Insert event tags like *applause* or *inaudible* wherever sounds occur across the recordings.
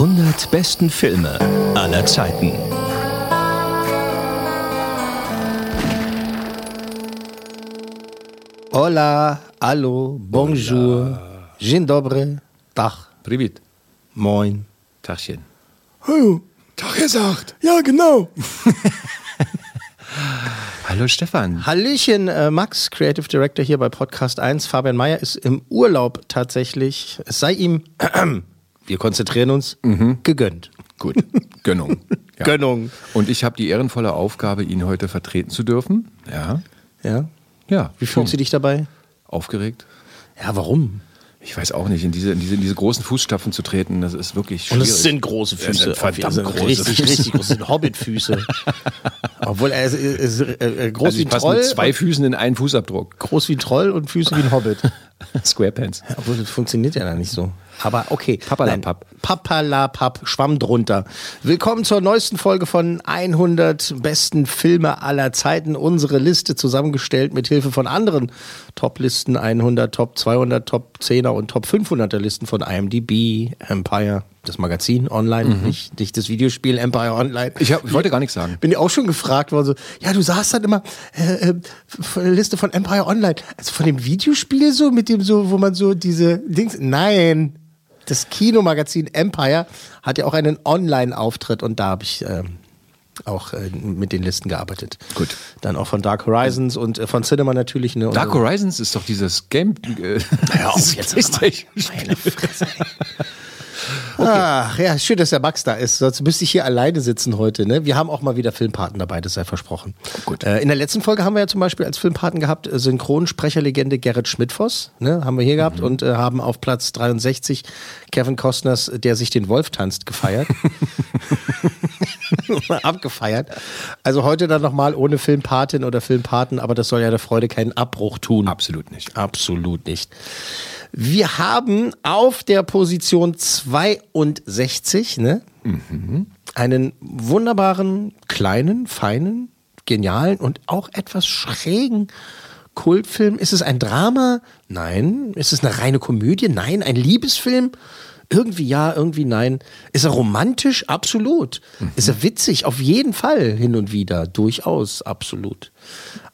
100 besten Filme aller Zeiten. Hola, hallo, bonjour, dzień dobry, Tag, Privet. moin. Tachchen. Hallo, Tag gesagt. Ja, genau. *laughs* Hallo Stefan. Hallöchen, äh, Max, Creative Director hier bei Podcast 1. Fabian Meyer ist im Urlaub tatsächlich. Es sei ihm, wir konzentrieren uns, gegönnt. Gut. Gönnung. *laughs* Ja. Gönnung. Und ich habe die ehrenvolle Aufgabe, ihn heute vertreten zu dürfen. Ja. Ja. Ja. Wie fühlst du dich dabei? Aufgeregt. Ja, warum? Ich weiß auch nicht, in diese, in diese, in diese großen Fußstapfen zu treten, das ist wirklich Und schwierig. es sind große Ja, Füße. sind verdammt Also große richtig, Füße. richtig große. Das sind Hobbitfüße. *laughs* Obwohl er ist, ist äh, äh, groß Also wie ein Troll. mit zwei Füßen in einen Fußabdruck. groß wie ein Troll und Füße wie ein Hobbit. *laughs* Squarepants. Obwohl, das funktioniert ja dann nicht so. Aber okay. Papperlapapp. Nein, Papperlapapp, Schwamm drunter. Willkommen zur neuesten Folge von 100 besten Filme aller Zeiten. Unsere Liste zusammengestellt mit Hilfe von anderen Top-Listen, 100, Top 200, Top 10er und Top 500er Listen von IMDb, Empire, das Magazin online, nicht, nicht das Videospiel Empire Online. Ich, hab, ich wollte gar nichts sagen. Bin ich auch schon gefragt worden, so, ja, du sagst dann immer, äh, äh, der Liste von Empire Online. Also von dem Videospiel so, mit dem so, wo man so diese Dings, nein. Das Kinomagazin Empire hat ja auch einen Online-Auftritt und da habe ich ähm, auch äh, mit den Listen gearbeitet. Gut. Dann auch von Dark Horizons und äh, von Cinema natürlich. Ne, Dark. Horizons ist doch dieses Game. Äh, Hör auf *laughs* jetzt, Meine Fresse. Ach ja, schön, dass der Max da ist. Sonst müsste ich hier alleine sitzen heute. Ne? Wir haben auch mal wieder Filmpaten dabei, das sei versprochen. Gut. Äh, in der letzten Folge haben wir ja zum Beispiel als Filmpaten gehabt äh, Synchronsprecherlegende Gerrit Schmidtfoss. Ne? Haben wir hier gehabt und äh, haben auf Platz 63 Kevin Costners Der sich den Wolf tanzt gefeiert. *laughs* Abgefeiert. Also heute dann nochmal ohne Filmpatin oder Filmpaten, aber das soll ja der Freude keinen Abbruch tun. Absolut nicht. Absolut nicht. Wir haben auf der Position 62 ne, einen wunderbaren, kleinen, feinen, genialen und auch etwas schrägen Kultfilm. Ist es ein Drama? Nein. Ist es eine reine Komödie? Nein. Ein Liebesfilm? Irgendwie ja, irgendwie nein. Ist er romantisch? Absolut. Ist er witzig? Auf jeden Fall hin und wieder. Durchaus, absolut.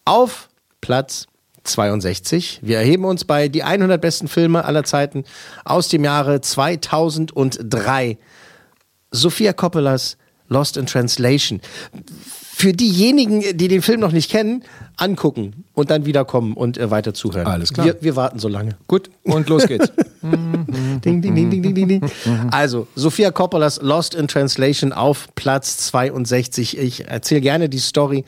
Auf Platz 62. Wir erheben uns bei die 100 besten Filme aller Zeiten aus dem Jahre 2003. Sophia Coppolas Lost in Translation. Für diejenigen, die den Film noch nicht kennen, angucken und dann wiederkommen und äh, weiter zuhören. Alles klar. Wir, wir warten so lange. Gut, und los geht's. *laughs* Ding, ding, ding, ding, ding, ding, ding. Also, Sophia Coppolas Lost in Translation auf Platz 62. Ich erzähle gerne die Story.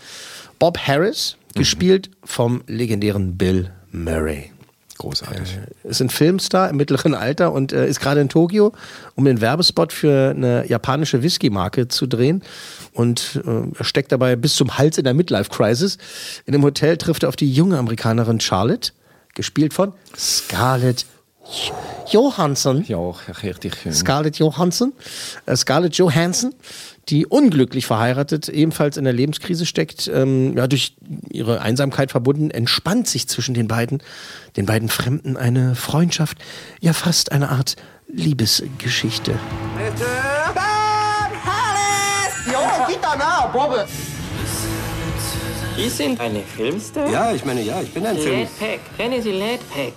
Bob Harris, gespielt vom legendären Bill Murray. Großartig. Ist ein Filmstar im mittleren Alter und äh, ist gerade in Tokio, um den Werbespot für eine japanische Whisky-Marke zu drehen. Und äh, er steckt dabei bis zum Hals in der Midlife-Crisis. In dem Hotel trifft er auf die junge Amerikanerin Charlotte, gespielt von Scarlett Johansson. Ja, auch richtig schön. Scarlett Johansson, äh, Scarlett Johansson, die unglücklich verheiratet, ebenfalls in der Lebenskrise steckt, ähm, ja, durch ihre Einsamkeit verbunden, entspannt sich zwischen den beiden, den beiden Fremden eine Freundschaft, ja fast eine Art Liebesgeschichte. Sie sind eine Filmstar? Ja, ich meine, ja, ich bin ein Film. Ledpack. Kennen Sie Ledpack?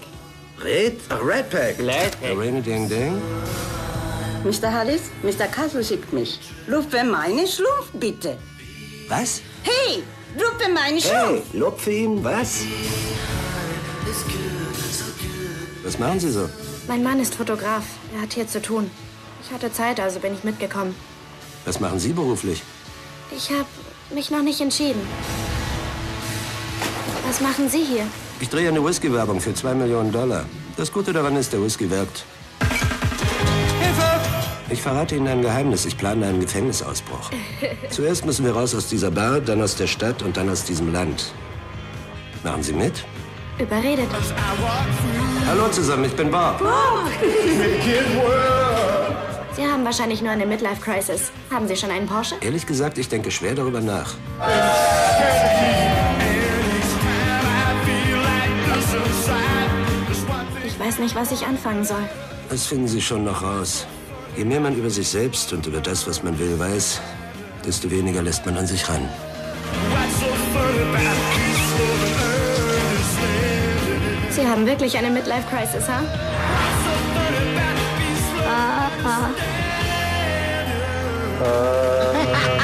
Red, ach, Red Pack. Ledpack. Rainy Ding Ding. Mr. Hallis, Mr. Castle schickt mich. Lupfe meine Schlumpf, bitte. Was? Hey, Lupfe meine Hey, Schlumpf. Lupfe ihn, was? Was machen Sie so? Mein Mann ist Fotograf. Er hat hier zu tun. Ich hatte Zeit, also bin ich mitgekommen. Was machen Sie beruflich? Ich habe mich noch nicht entschieden. Was machen Sie hier? Ich drehe eine Whisky-Werbung für zwei Millionen Dollar. Das Gute daran ist, der Whisky wirkt. Ich verrate Ihnen ein Geheimnis. Ich plane einen Gefängnisausbruch. *laughs* Zuerst müssen wir raus aus dieser Bar, dann aus der Stadt und dann aus diesem Land. Machen Sie mit? Überredet. Hallo zusammen, ich bin Bob. Sie haben wahrscheinlich nur eine Midlife-Crisis. Haben Sie schon einen Porsche? Ehrlich gesagt, ich denke schwer darüber nach. Ich weiß nicht, was ich anfangen soll. Das finden Sie schon noch raus. Je mehr man über sich selbst und über das, was man will, weiß, desto weniger lässt man an sich ran. Sie haben wirklich eine Midlife-Crisis, ha? Ah, ah.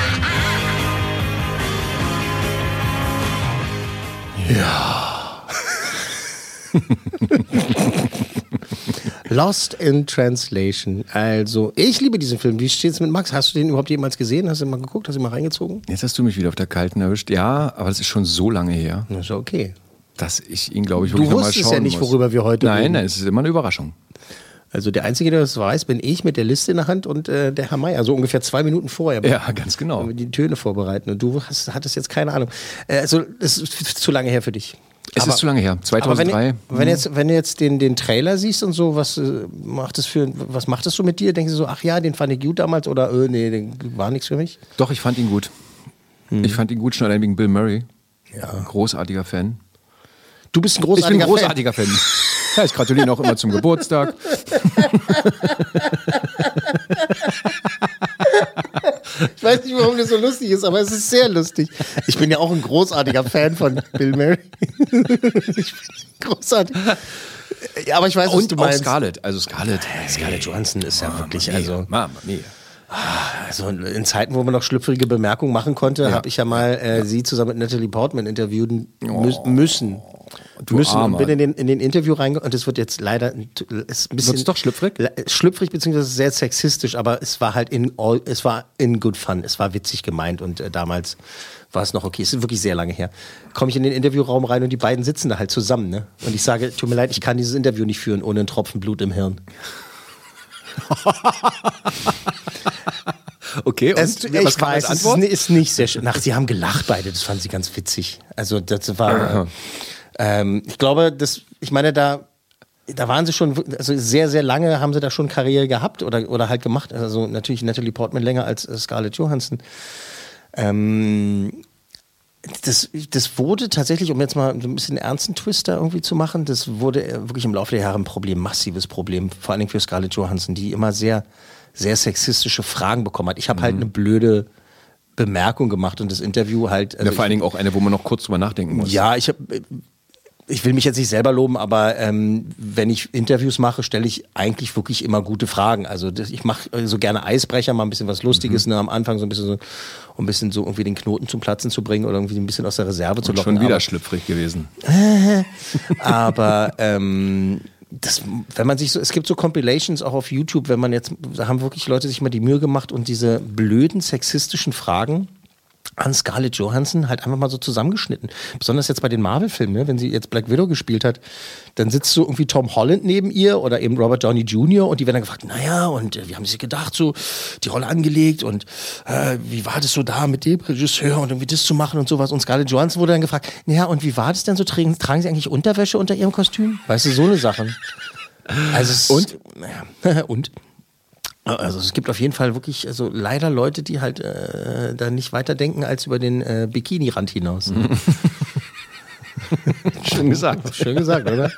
*laughs* *laughs* Ja. *laughs* Lost in Translation. Also, ich liebe diesen Film. Wie steht's mit Max? Hast du den überhaupt jemals gesehen? Hast du mal geguckt? Hast du mal reingezogen? Jetzt hast du mich wieder auf der Kalten erwischt. Ja, aber das ist schon so lange her. Das ist okay. Dass ich ihn, glaube ich, Du wirklich noch mal wusstest schauen ja nicht, muss. worüber wir heute nein, reden. Nein, es ist immer eine Überraschung. Also der Einzige, der das weiß, bin ich mit der Liste in der Hand und äh, der Herr Meier, so ungefähr zwei Minuten vorher. Ja, ganz genau. Wenn wir die Töne vorbereiten. Und du hast, hattest jetzt keine Ahnung. Äh, also es ist zu lange her für dich. Es ist zu lange her. 2003. Aber wenn, wenn, jetzt, wenn du jetzt den, den Trailer siehst und so, was äh, macht das für, was macht das so mit dir? Denkst du so, ach ja, den fand ich gut damals oder äh, nee, den war nichts für mich? Doch, ich fand ihn gut. Hm. Ich fand ihn gut, schon allein wegen Bill Murray. Ja. Großartiger Fan. Du bist ein Ich bin großartiger, ein großartiger Fan. Ja, ich gratuliere ihn auch immer zum Geburtstag. *laughs* Ich weiß nicht, warum das so lustig ist, aber es ist sehr lustig. Ich bin ja auch ein großartiger Fan von Bill Murray. *laughs* ich bin großartig. Ja, aber ich weiß, was Und du auch meinst. Scarlett. Also Scarlett. Scarlett Johansson ist ja wirklich, Mama also, mia, Mama mia. also in Zeiten, wo man noch schlüpfrige Bemerkungen machen konnte, Ja. habe ich ja mal äh, sie zusammen mit Natalie Portman interviewen mü müssen. Du müssen und Armer. bin in den, in den Interview reingegangen und es wird jetzt leider ein- ist ein bisschen Wird's doch schlüpfrig? Schlüpfrig beziehungsweise sehr sexistisch, aber es war halt in all, es war in good fun, es war witzig gemeint und äh, damals war es noch okay. Es ist wirklich sehr lange her. Komme ich in den Interviewraum rein und die beiden sitzen da halt zusammen, ne? Und ich sage, tut mir leid, ich kann dieses Interview nicht führen ohne einen Tropfen Blut im Hirn. *laughs* Okay, und Es, was ich kam weiß, als es ist, Antwort? ni- ist nicht sehr schön. Ach, sie haben gelacht beide, das fanden sie ganz witzig. Also das war, ähm, ich glaube, das, ich meine, da, da waren sie schon, also sehr, sehr lange haben sie da schon Karriere gehabt oder, oder halt gemacht. Also natürlich Natalie Portman länger als äh, Scarlett Johansson. Ähm, das, das wurde tatsächlich, um jetzt mal so ein bisschen ernsten Twist da irgendwie zu machen, das wurde äh, wirklich im Laufe der Jahre ein Problem, massives Problem, vor allen Dingen für Scarlett Johansson, die immer sehr, sehr sexistische Fragen bekommen hat. Ich habe halt eine blöde Bemerkung gemacht und das Interview halt. Mhm. Ja, vor allen Dingen auch eine, wo man noch kurz drüber nachdenken muss. Ja, ich habe. Ich will mich jetzt nicht selber loben, aber ähm, wenn ich Interviews mache, stelle ich eigentlich wirklich immer gute Fragen. Also das, ich mache äh, so gerne Eisbrecher, mal ein bisschen was Lustiges, Mhm. ne, am Anfang so ein bisschen so, um ein bisschen so irgendwie den Knoten zum Platzen zu bringen oder irgendwie ein bisschen aus der Reserve zu Und locken. schon wieder aber, schlüpfrig gewesen. *laughs* aber ähm, das, wenn man sich so, es gibt so Compilations auch auf YouTube, wenn man jetzt, da haben wirklich Leute sich mal die Mühe gemacht und diese blöden sexistischen Fragen an Scarlett Johansson halt einfach mal so zusammengeschnitten. Besonders jetzt bei den Marvel-Filmen, ne? wenn sie jetzt Black Widow gespielt hat, dann sitzt so irgendwie Tom Holland neben ihr oder eben Robert Downey Jr. und die werden dann gefragt, naja, und äh, wie haben sie gedacht, so die Rolle angelegt und äh, wie war das so da mit dem Regisseur und irgendwie das zu machen und sowas. Und Scarlett Johansson wurde dann gefragt, naja, und wie war das denn so? Tragen, tragen sie eigentlich Unterwäsche unter ihrem Kostüm? Weißt du, so eine Sachen. Also und? Naja, *laughs* und? Also es gibt auf jeden Fall wirklich, also leider Leute, die halt äh, da nicht weiterdenken als über den äh, Bikini-Rand hinaus. *laughs* Schön gesagt. Schön gesagt, oder?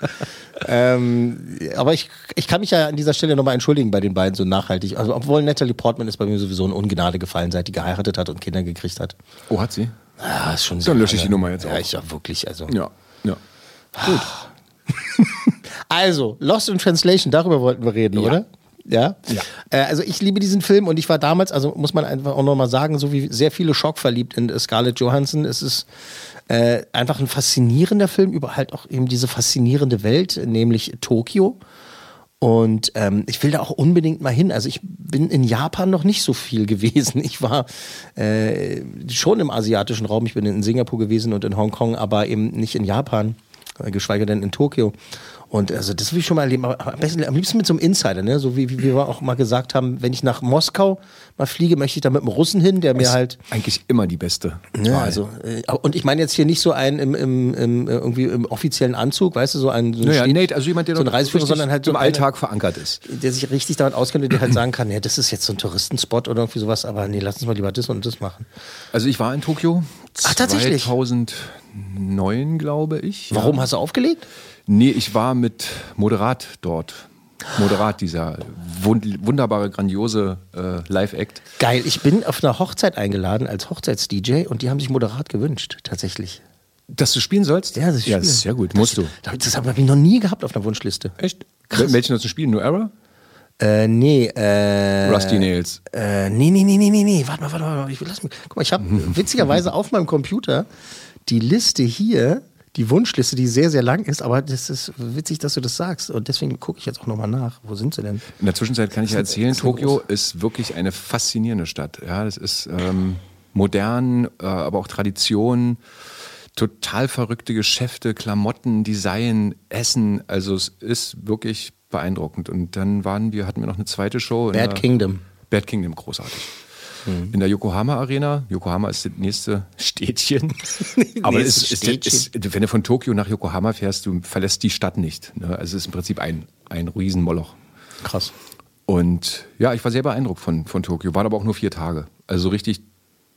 ähm, aber ich, ich kann mich ja an dieser Stelle nochmal entschuldigen bei den beiden so nachhaltig. Also obwohl Natalie Portman ist bei mir sowieso in Ungnade gefallen, seit die geheiratet hat und Kinder gekriegt hat. Oh, hat sie? Ja, ist schon Dann lösche ich die Nummer jetzt ja, auch. Ich ja wirklich, also. Ja, ja. *laughs* Also, Lost in Translation, darüber wollten wir reden, oder? Ja. Ja. Äh, also ich liebe diesen Film und ich war damals, also muss man einfach auch nochmal sagen, so wie sehr viele schockverliebt in Scarlett Johansson. Es ist äh, einfach ein faszinierender Film über halt auch eben diese faszinierende Welt, nämlich Tokio. Und ähm, ich will da auch unbedingt mal hin. Also ich bin in Japan noch nicht so viel *laughs* gewesen. Ich war äh, schon im asiatischen Raum. Ich bin in Singapur gewesen und in Hongkong, aber eben nicht in Japan, äh, geschweige denn in Tokio. Und also das will ich schon mal erleben, am, besten, am liebsten mit so einem Insider, ne? So wie, wie wir auch mal gesagt haben, wenn ich nach Moskau mal fliege, möchte ich da mit einem Russen hin, der mir Ist halt. Eigentlich immer die beste. Ja, also, äh, und ich meine jetzt hier nicht so einen im, im, im, äh, irgendwie im offiziellen Anzug, weißt du, so ein, so Naja, nee, also jemand, der so ein Reiseführer, sondern halt so im einer, Alltag verankert ist. der sich richtig damit auskennt und der halt sagen kann, ja, das ist jetzt so ein Touristenspot oder irgendwie sowas, aber nee, lass uns mal lieber das und das machen. Also ich war in Tokio Ach, tatsächlich? 2009, glaube ich. Warum hast du aufgelegt? Nee, ich war mit Moderat dort. Moderat, dieser wund wunderbare, grandiose äh, Live-Act. Geil, ich bin auf einer Hochzeit eingeladen als Hochzeits-DJ und die haben sich moderat gewünscht, tatsächlich. Dass du spielen sollst? Ja, das ist ja, spielen. sehr gut. Musst du. Das, das habe ich noch nie gehabt auf einer Wunschliste. Echt? Krass. Welchen hast du spielen? New Era? Äh, nee, äh. Rusty Nails. Äh, nee, nee, nee, nee, nee, nee. Warte mal, warte mal. warte mal. Ich, lass mich. Guck mal, ich habe *laughs* witzigerweise auf meinem Computer die Liste hier, die Wunschliste, die sehr, sehr lang ist, aber das ist witzig, dass du das sagst. Und deswegen gucke ich jetzt auch nochmal nach. Wo sind sie denn? In der Zwischenzeit kann ich ist- erzählen, ist Tokio große- ist wirklich eine faszinierende Stadt. Ja, das ist ähm, modern, äh, aber auch Tradition, total verrückte Geschäfte, Klamotten, Design, Essen. Also es ist wirklich beeindruckend. Und dann waren wir, hatten wir noch eine zweite Show. in Bad der- Kingdom. Bad Kingdom, großartig. In der Yokohama Arena. Yokohama ist das nächste Städtchen. *laughs* Aber es ist, Nächste ist, ist, wenn du von Tokio nach Yokohama fährst, du verlässt die Stadt nicht. Ne? Also es ist im Prinzip ein, ein Riesenmoloch. Krass. Und ja, ich war sehr beeindruckt von, von Tokio. Waren aber auch nur vier Tage. Also so richtig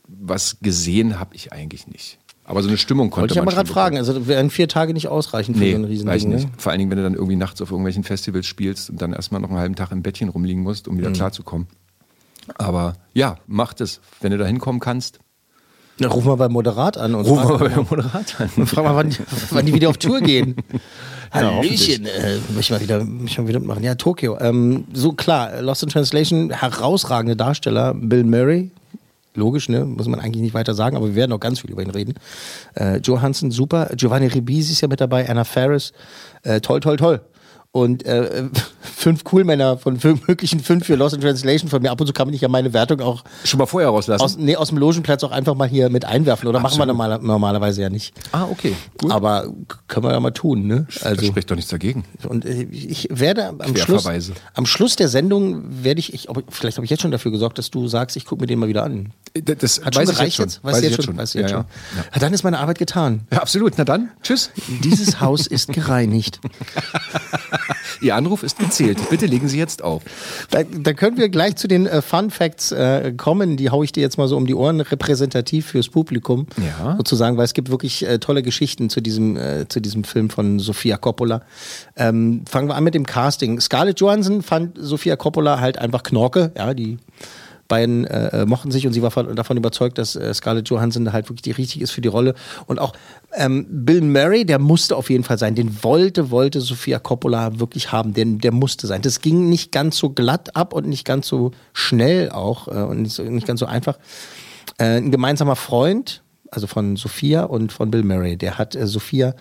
was gesehen habe ich eigentlich nicht. Aber so eine Stimmung konnte Wollte ich man aber gerade fragen. Also wären vier Tage nicht ausreichend für Nee, so ein riesen weiß ich Ding, nicht. ne? Vor allen Dingen, wenn du dann irgendwie nachts auf irgendwelchen Festivals spielst und dann erstmal noch einen halben Tag im Bettchen rumliegen musst, um wieder Mhm. klarzukommen. Aber ja, macht es. Wenn du da hinkommen kannst, Na, ruf mal bei Moderat an und ruf mal beim Moderat an. und *laughs* frag mal, wann die, wann die wieder auf Tour gehen. *laughs* Ja, Hallöchen, äh, möchte mal wieder, möchte mal wieder machen. Ja, Tokio. Ähm, so klar, Lost in Translation, herausragende Darsteller, Bill Murray. Logisch, ne? Muss man eigentlich nicht weiter sagen, aber wir werden noch ganz viel über ihn reden. Äh, Johansson, super. Giovanni Ribisi ist ja mit dabei, Anna Faris. Äh, toll, toll, toll. Und äh, *laughs* fünf Coolmänner von fünf, möglichen fünf für Lost in Translation von mir. Ab und zu kann man nicht ja meine Wertung auch Schon mal vorher rauslassen. aus, nee, aus dem Logenplatz auch einfach mal hier mit einwerfen. Oder machen wir Absolut. normal, normalerweise ja nicht. ah, okay. Gut. Aber können wir ja mal tun, ne? Also, spricht doch nichts dagegen. und äh, ich werde am Schluss, am Schluss der Sendung werde ich, ich ob, vielleicht habe ich jetzt schon dafür gesorgt, dass du sagst, ich gucke mir den mal wieder an. Das, das Hat schon weiß ich gereicht jetzt jetzt? schon. Weißt du Weiß jetzt ich schon? Weißt du jetzt ja, schon? Ja. Ja, dann ist meine Arbeit getan. ja, absolut. Na dann, tschüss. Dieses Haus ist gereinigt. *laughs* *laughs* Ihr Anruf ist gezählt. Bitte legen Sie jetzt auf. Da, da können wir gleich zu den äh, Fun Facts äh, kommen. Die haue ich dir jetzt mal so um die Ohren, repräsentativ fürs Publikum. Ja. Sozusagen, weil es gibt wirklich äh, tolle Geschichten zu diesem, äh, zu diesem Film von Sofia Coppola. Ähm, fangen wir an mit dem Casting. Scarlett Johansson fand Sofia Coppola halt einfach Knorke. Ja, die beiden äh, mochten sich und sie war von, davon überzeugt, dass äh, Scarlett Johansson halt wirklich die richtig ist für die Rolle. Und auch ähm, Bill Murray, der musste auf jeden Fall sein. Den wollte, wollte Sofia Coppola wirklich haben. Den, der musste sein. Das ging nicht ganz so glatt ab und nicht ganz so schnell auch äh, und nicht, nicht ganz so einfach. Äh, ein gemeinsamer Freund, also von Sophia und von Bill Murray, der hat äh, Sophia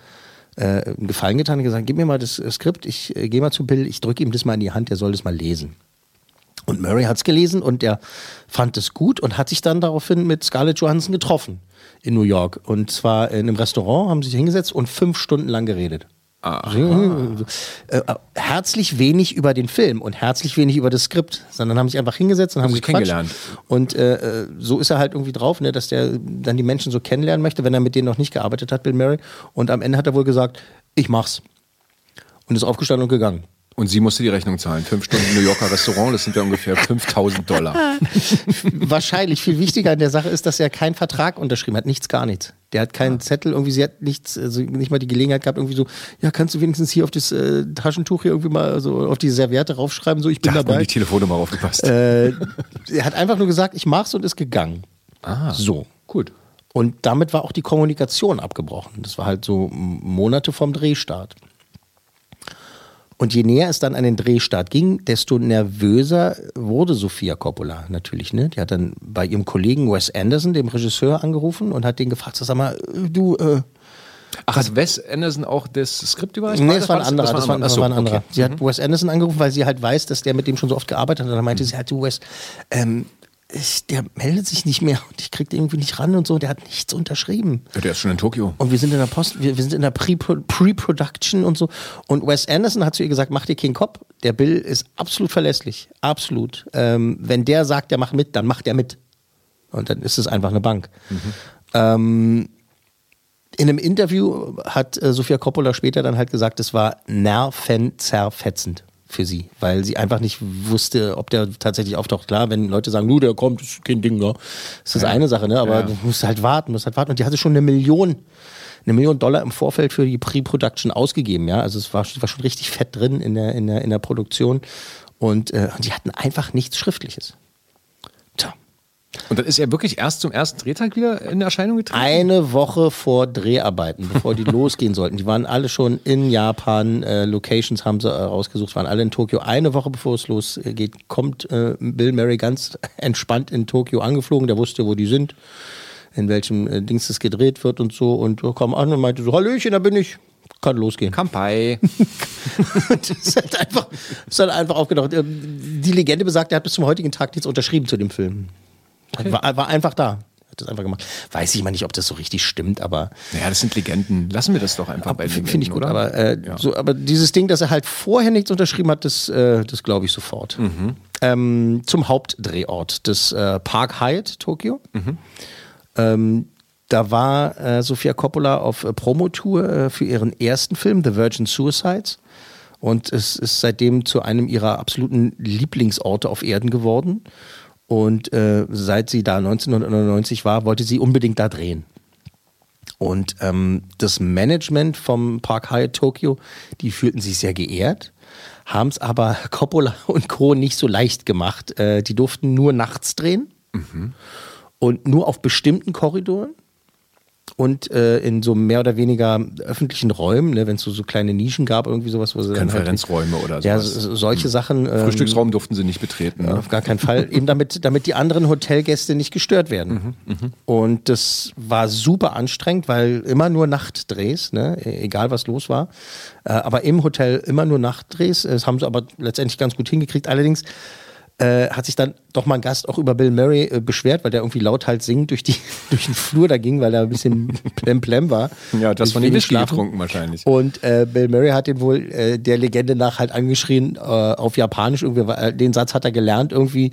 äh, einen Gefallen getan und gesagt, gib mir mal das äh, Skript, ich äh, gehe mal zu Bill, ich drücke ihm das mal in die Hand, der soll das mal lesen. Und Murray hat es gelesen und der fand es gut und hat sich dann daraufhin mit Scarlett Johansson getroffen in New York. Und zwar in einem Restaurant, haben sie sich hingesetzt und fünf Stunden lang geredet. Äh, äh, herzlich wenig über den Film und herzlich wenig über das Skript, sondern haben sich einfach hingesetzt und haben sich kennengelernt. Und äh, äh, so ist er halt irgendwie drauf, ne, dass der dann die Menschen so kennenlernen möchte, wenn er mit denen noch nicht gearbeitet hat, Bill Murray. Und am Ende hat er wohl gesagt, ich mach's. Und ist aufgestanden und gegangen. Und sie musste die Rechnung zahlen. Fünf Stunden New Yorker Restaurant, das sind ja ungefähr 5000 Dollar. *laughs* Wahrscheinlich viel wichtiger an der Sache ist, dass er keinen Vertrag unterschrieben hat, nichts, gar nichts. Der hat keinen Zettel, irgendwie, sie hat nichts, also nicht mal die Gelegenheit gehabt, irgendwie so, ja, kannst du wenigstens hier auf das äh, Taschentuch hier irgendwie mal so auf die Serviette raufschreiben, so ich bin Da dabei. die Telefonnummer aufgepasst. Äh, er hat einfach nur gesagt, ich mach's und ist gegangen. ah, So. gut. Und damit war auch die Kommunikation abgebrochen. Das war halt so Monate vom Drehstart. Und je näher es dann an den Drehstart ging, desto nervöser wurde Sophia Coppola natürlich. Ne? Die hat dann bei ihrem Kollegen Wes Anderson, dem Regisseur, angerufen und hat den gefragt, so, sag mal, du, äh, Ach, hat Wes Anderson auch das Skript über Nee, das war ein anderer. Das war, das war ein anderer. okay. Sie hat Wes Anderson angerufen, weil sie halt weiß, dass der mit dem schon so oft gearbeitet hat. Und dann meinte sie halt, du Wes, ähm, ich, der meldet sich nicht mehr und ich krieg den irgendwie nicht ran und so. Der hat nichts unterschrieben. Ja, der ist schon in Tokio. Und wir sind in der Post, wir, wir sind in der Pre- Pre-Production und so. Und Wes Anderson hat zu ihr gesagt, mach dir keinen Kopf. Der Bill ist absolut verlässlich. Absolut. Ähm, wenn der sagt, der macht mit, dann macht er mit. Und dann ist es einfach eine Bank. Ähm, in einem Interview hat äh, Sofia Coppola später dann halt gesagt, es war nervenzerfetzend für sie, weil sie einfach nicht wusste, ob der tatsächlich auftaucht. Klar, wenn Leute sagen, du, der kommt, ist kein Ding, ne? Das ist Ja. eine Sache, ne? Aber Ja. du musst halt warten, musst halt warten. Und die hatte schon eine Million, eine Million Dollar im Vorfeld für die Pre-Production ausgegeben, ja. Also es war, war schon richtig fett drin in der, in der, in der Produktion. Und, äh, und die hatten einfach nichts Schriftliches. Tja. Und dann ist er wirklich erst zum ersten Drehtag wieder in Erscheinung getreten? Eine Woche vor Dreharbeiten, bevor die *laughs* losgehen sollten. Die waren alle schon in Japan, äh, Locations haben sie äh, rausgesucht, waren alle in Tokio. Eine Woche bevor es losgeht, kommt äh, Bill Murray ganz *laughs* entspannt in Tokio angeflogen. Der wusste, wo die sind, in welchem äh, Dings es gedreht wird und so. Und kam an und meinte so, Hallöchen, da bin ich. Kann losgehen. Kampai. *laughs* das ist halt einfach, ist halt einfach aufgedacht. Ähm, Die Legende besagt, er hat bis zum heutigen Tag nichts unterschrieben zu dem Film. War, war einfach da. Hat das einfach gemacht. Weiß ich mal nicht, ob das so richtig stimmt, aber Naja, das sind Legenden. Lassen wir das doch einfach bei Legenden, finde ich gut. oder? Aber, äh, Ja. so, aber dieses Ding, dass er halt vorher nichts unterschrieben hat, das, äh, das glaube ich sofort. Ähm, zum Hauptdrehort des äh, Park Hyatt Tokio. Ähm, da war äh, Sofia Coppola auf äh, Promotour äh, für ihren ersten Film, The Virgin Suicides. Und es ist seitdem zu einem ihrer absoluten Lieblingsorte auf Erden geworden. Und äh, seit sie da 1999 war, wollte sie unbedingt da drehen. Und ähm, das Management vom Park Hyatt Tokyo, die fühlten sich sehr geehrt, haben es aber *laughs* Coppola und Co. nicht so leicht gemacht. Äh, die durften nur nachts drehen und nur auf bestimmten Korridoren und äh, in so mehr oder weniger öffentlichen Räumen, ne, wenn es so, so kleine Nischen gab, irgendwie sowas, wo sie halt- Konferenzräume oder Ja, sowas. so- solche Sachen. ähm, Frühstücksraum durften sie nicht betreten. Ne? auf gar keinen Fall. Eben damit, damit die anderen Hotelgäste nicht gestört werden. Und das war super anstrengend, weil immer nur Nachtdrehs, ne? e- egal was los war. Äh, aber im Hotel immer nur Nachtdrehs. Das haben sie aber letztendlich ganz gut hingekriegt. Allerdings äh, hat sich dann doch mal ein Gast auch über Bill Murray äh, beschwert, weil der irgendwie lauthals singend durch, die, *laughs* durch den Flur da ging, weil er ein bisschen *laughs* plemplem war. Ja, das von Whisky schlafen. getrunken wahrscheinlich. Und äh, Bill Murray hat den wohl äh, der Legende nach halt angeschrien äh, auf Japanisch. Irgendwie, den Satz hat er gelernt irgendwie.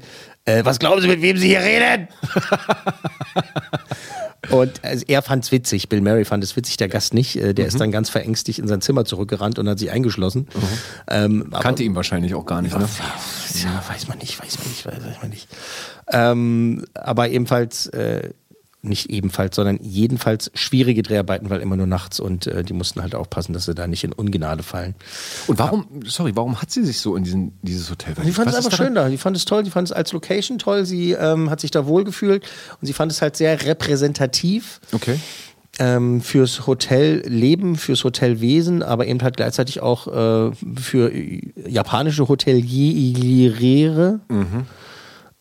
Was glauben Sie, mit wem Sie hier reden? *laughs* Und also, er fand es witzig. Bill Murray fand es witzig, der Gast nicht. Äh, der ist dann ganz verängstigt in sein Zimmer zurückgerannt und hat sich eingeschlossen. Ähm, aber- Kannte ihn wahrscheinlich auch gar nicht. Ne? ja, weiß man nicht, weiß man nicht, weiß, weiß man nicht. Ähm, aber ebenfalls, äh, nicht ebenfalls, sondern jedenfalls schwierige Dreharbeiten, weil immer nur nachts und äh, die mussten halt aufpassen, dass sie da nicht in Ungnade fallen. Und warum, sorry, warum hat sie sich so in diesen, dieses Hotel Die fand es einfach schön da. Die fand es toll. Die fand es als Location toll. Sie ähm, hat sich da wohlgefühlt und sie fand es halt sehr repräsentativ. Okay. Ähm, fürs Hotelleben, fürs Hotelwesen, aber eben halt gleichzeitig auch äh, für äh, japanische Hoteliere.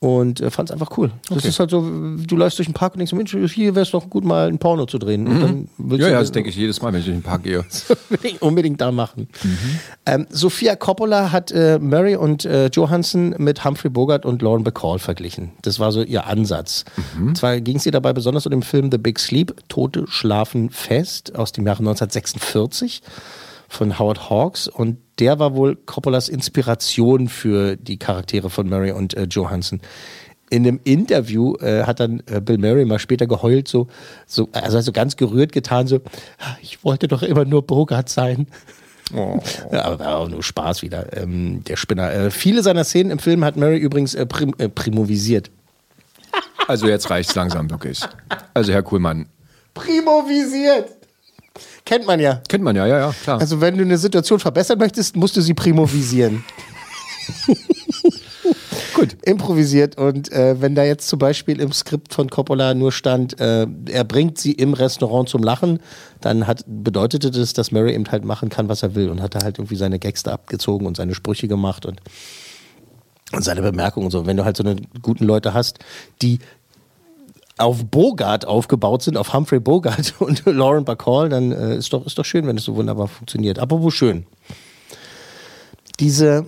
Und äh, fand es einfach cool. Das Okay. ist halt so, du läufst durch den Park und denkst, Mensch, hier wäre es doch gut, mal ein Porno zu drehen. Willst Ja, ja, das denke ich jedes Mal, wenn ich durch den Park gehe. *laughs* unbedingt, unbedingt da machen. Ähm, Sophia Coppola hat äh, Murray und äh, Johansson mit Humphrey Bogart und Lauren Bacall verglichen. Das war so ihr Ansatz. Zwar ging es ihr dabei besonders um den Film The Big Sleep, Tote schlafen fest aus dem Jahre 1946 von Howard Hawks und der war wohl Coppolas Inspiration für die Charaktere von Murray und äh, Johansson. In einem Interview äh, hat dann äh, Bill Murray mal später geheult, so, so, also hat so ganz gerührt getan, so, "Ah, ich wollte doch immer nur Bogart sein. *laughs* Ja, aber war auch nur Spaß wieder, ähm, der Spinner. Äh, viele seiner Szenen im Film hat Murray übrigens äh, prim äh, primovisiert. Also jetzt reicht's langsam wirklich. Also Herr Kuhlmann, Primovisiert! Kennt man ja. kennt man ja, ja, ja, klar. Also wenn du eine Situation verbessern möchtest, musst du sie primovisieren. *laughs* Gut. Improvisiert. Und äh, wenn da jetzt zum Beispiel im Skript von Coppola nur stand, äh, er bringt sie im Restaurant zum Lachen, dann hat, bedeutete das, dass Murray eben halt machen kann, was er will. Und hat er halt irgendwie seine Gags da abgezogen und seine Sprüche gemacht und, und seine Bemerkungen und so. Wenn du halt so eine guten Leute hast, die auf Bogart aufgebaut sind, auf Humphrey Bogart *laughs* und Lauren Bacall, dann äh, ist, doch, ist doch schön, wenn es so wunderbar funktioniert. Apropos schön. Diese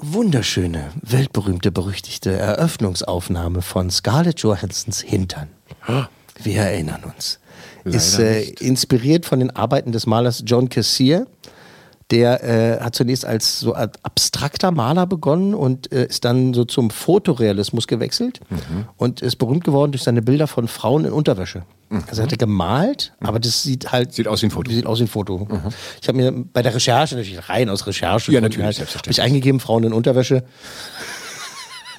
wunderschöne, weltberühmte, berüchtigte Eröffnungsaufnahme von Scarlett Johansons Hintern. Wir erinnern uns. Leider ist äh, inspiriert von den Arbeiten des Malers John Cassier. Der äh, hat zunächst als so ab- abstrakter Maler begonnen und äh, ist dann so zum Fotorealismus gewechselt Mhm. und ist berühmt geworden durch seine Bilder von Frauen in Unterwäsche. Also er hat er gemalt, aber das sieht halt Mhm. Sieht aus wie ein Foto. Mhm. Sieht aus wie ein Foto. Ich habe mir bei der Recherche natürlich rein aus Recherche Ja, natürlich, halt, ich eingegeben Frauen in Unterwäsche.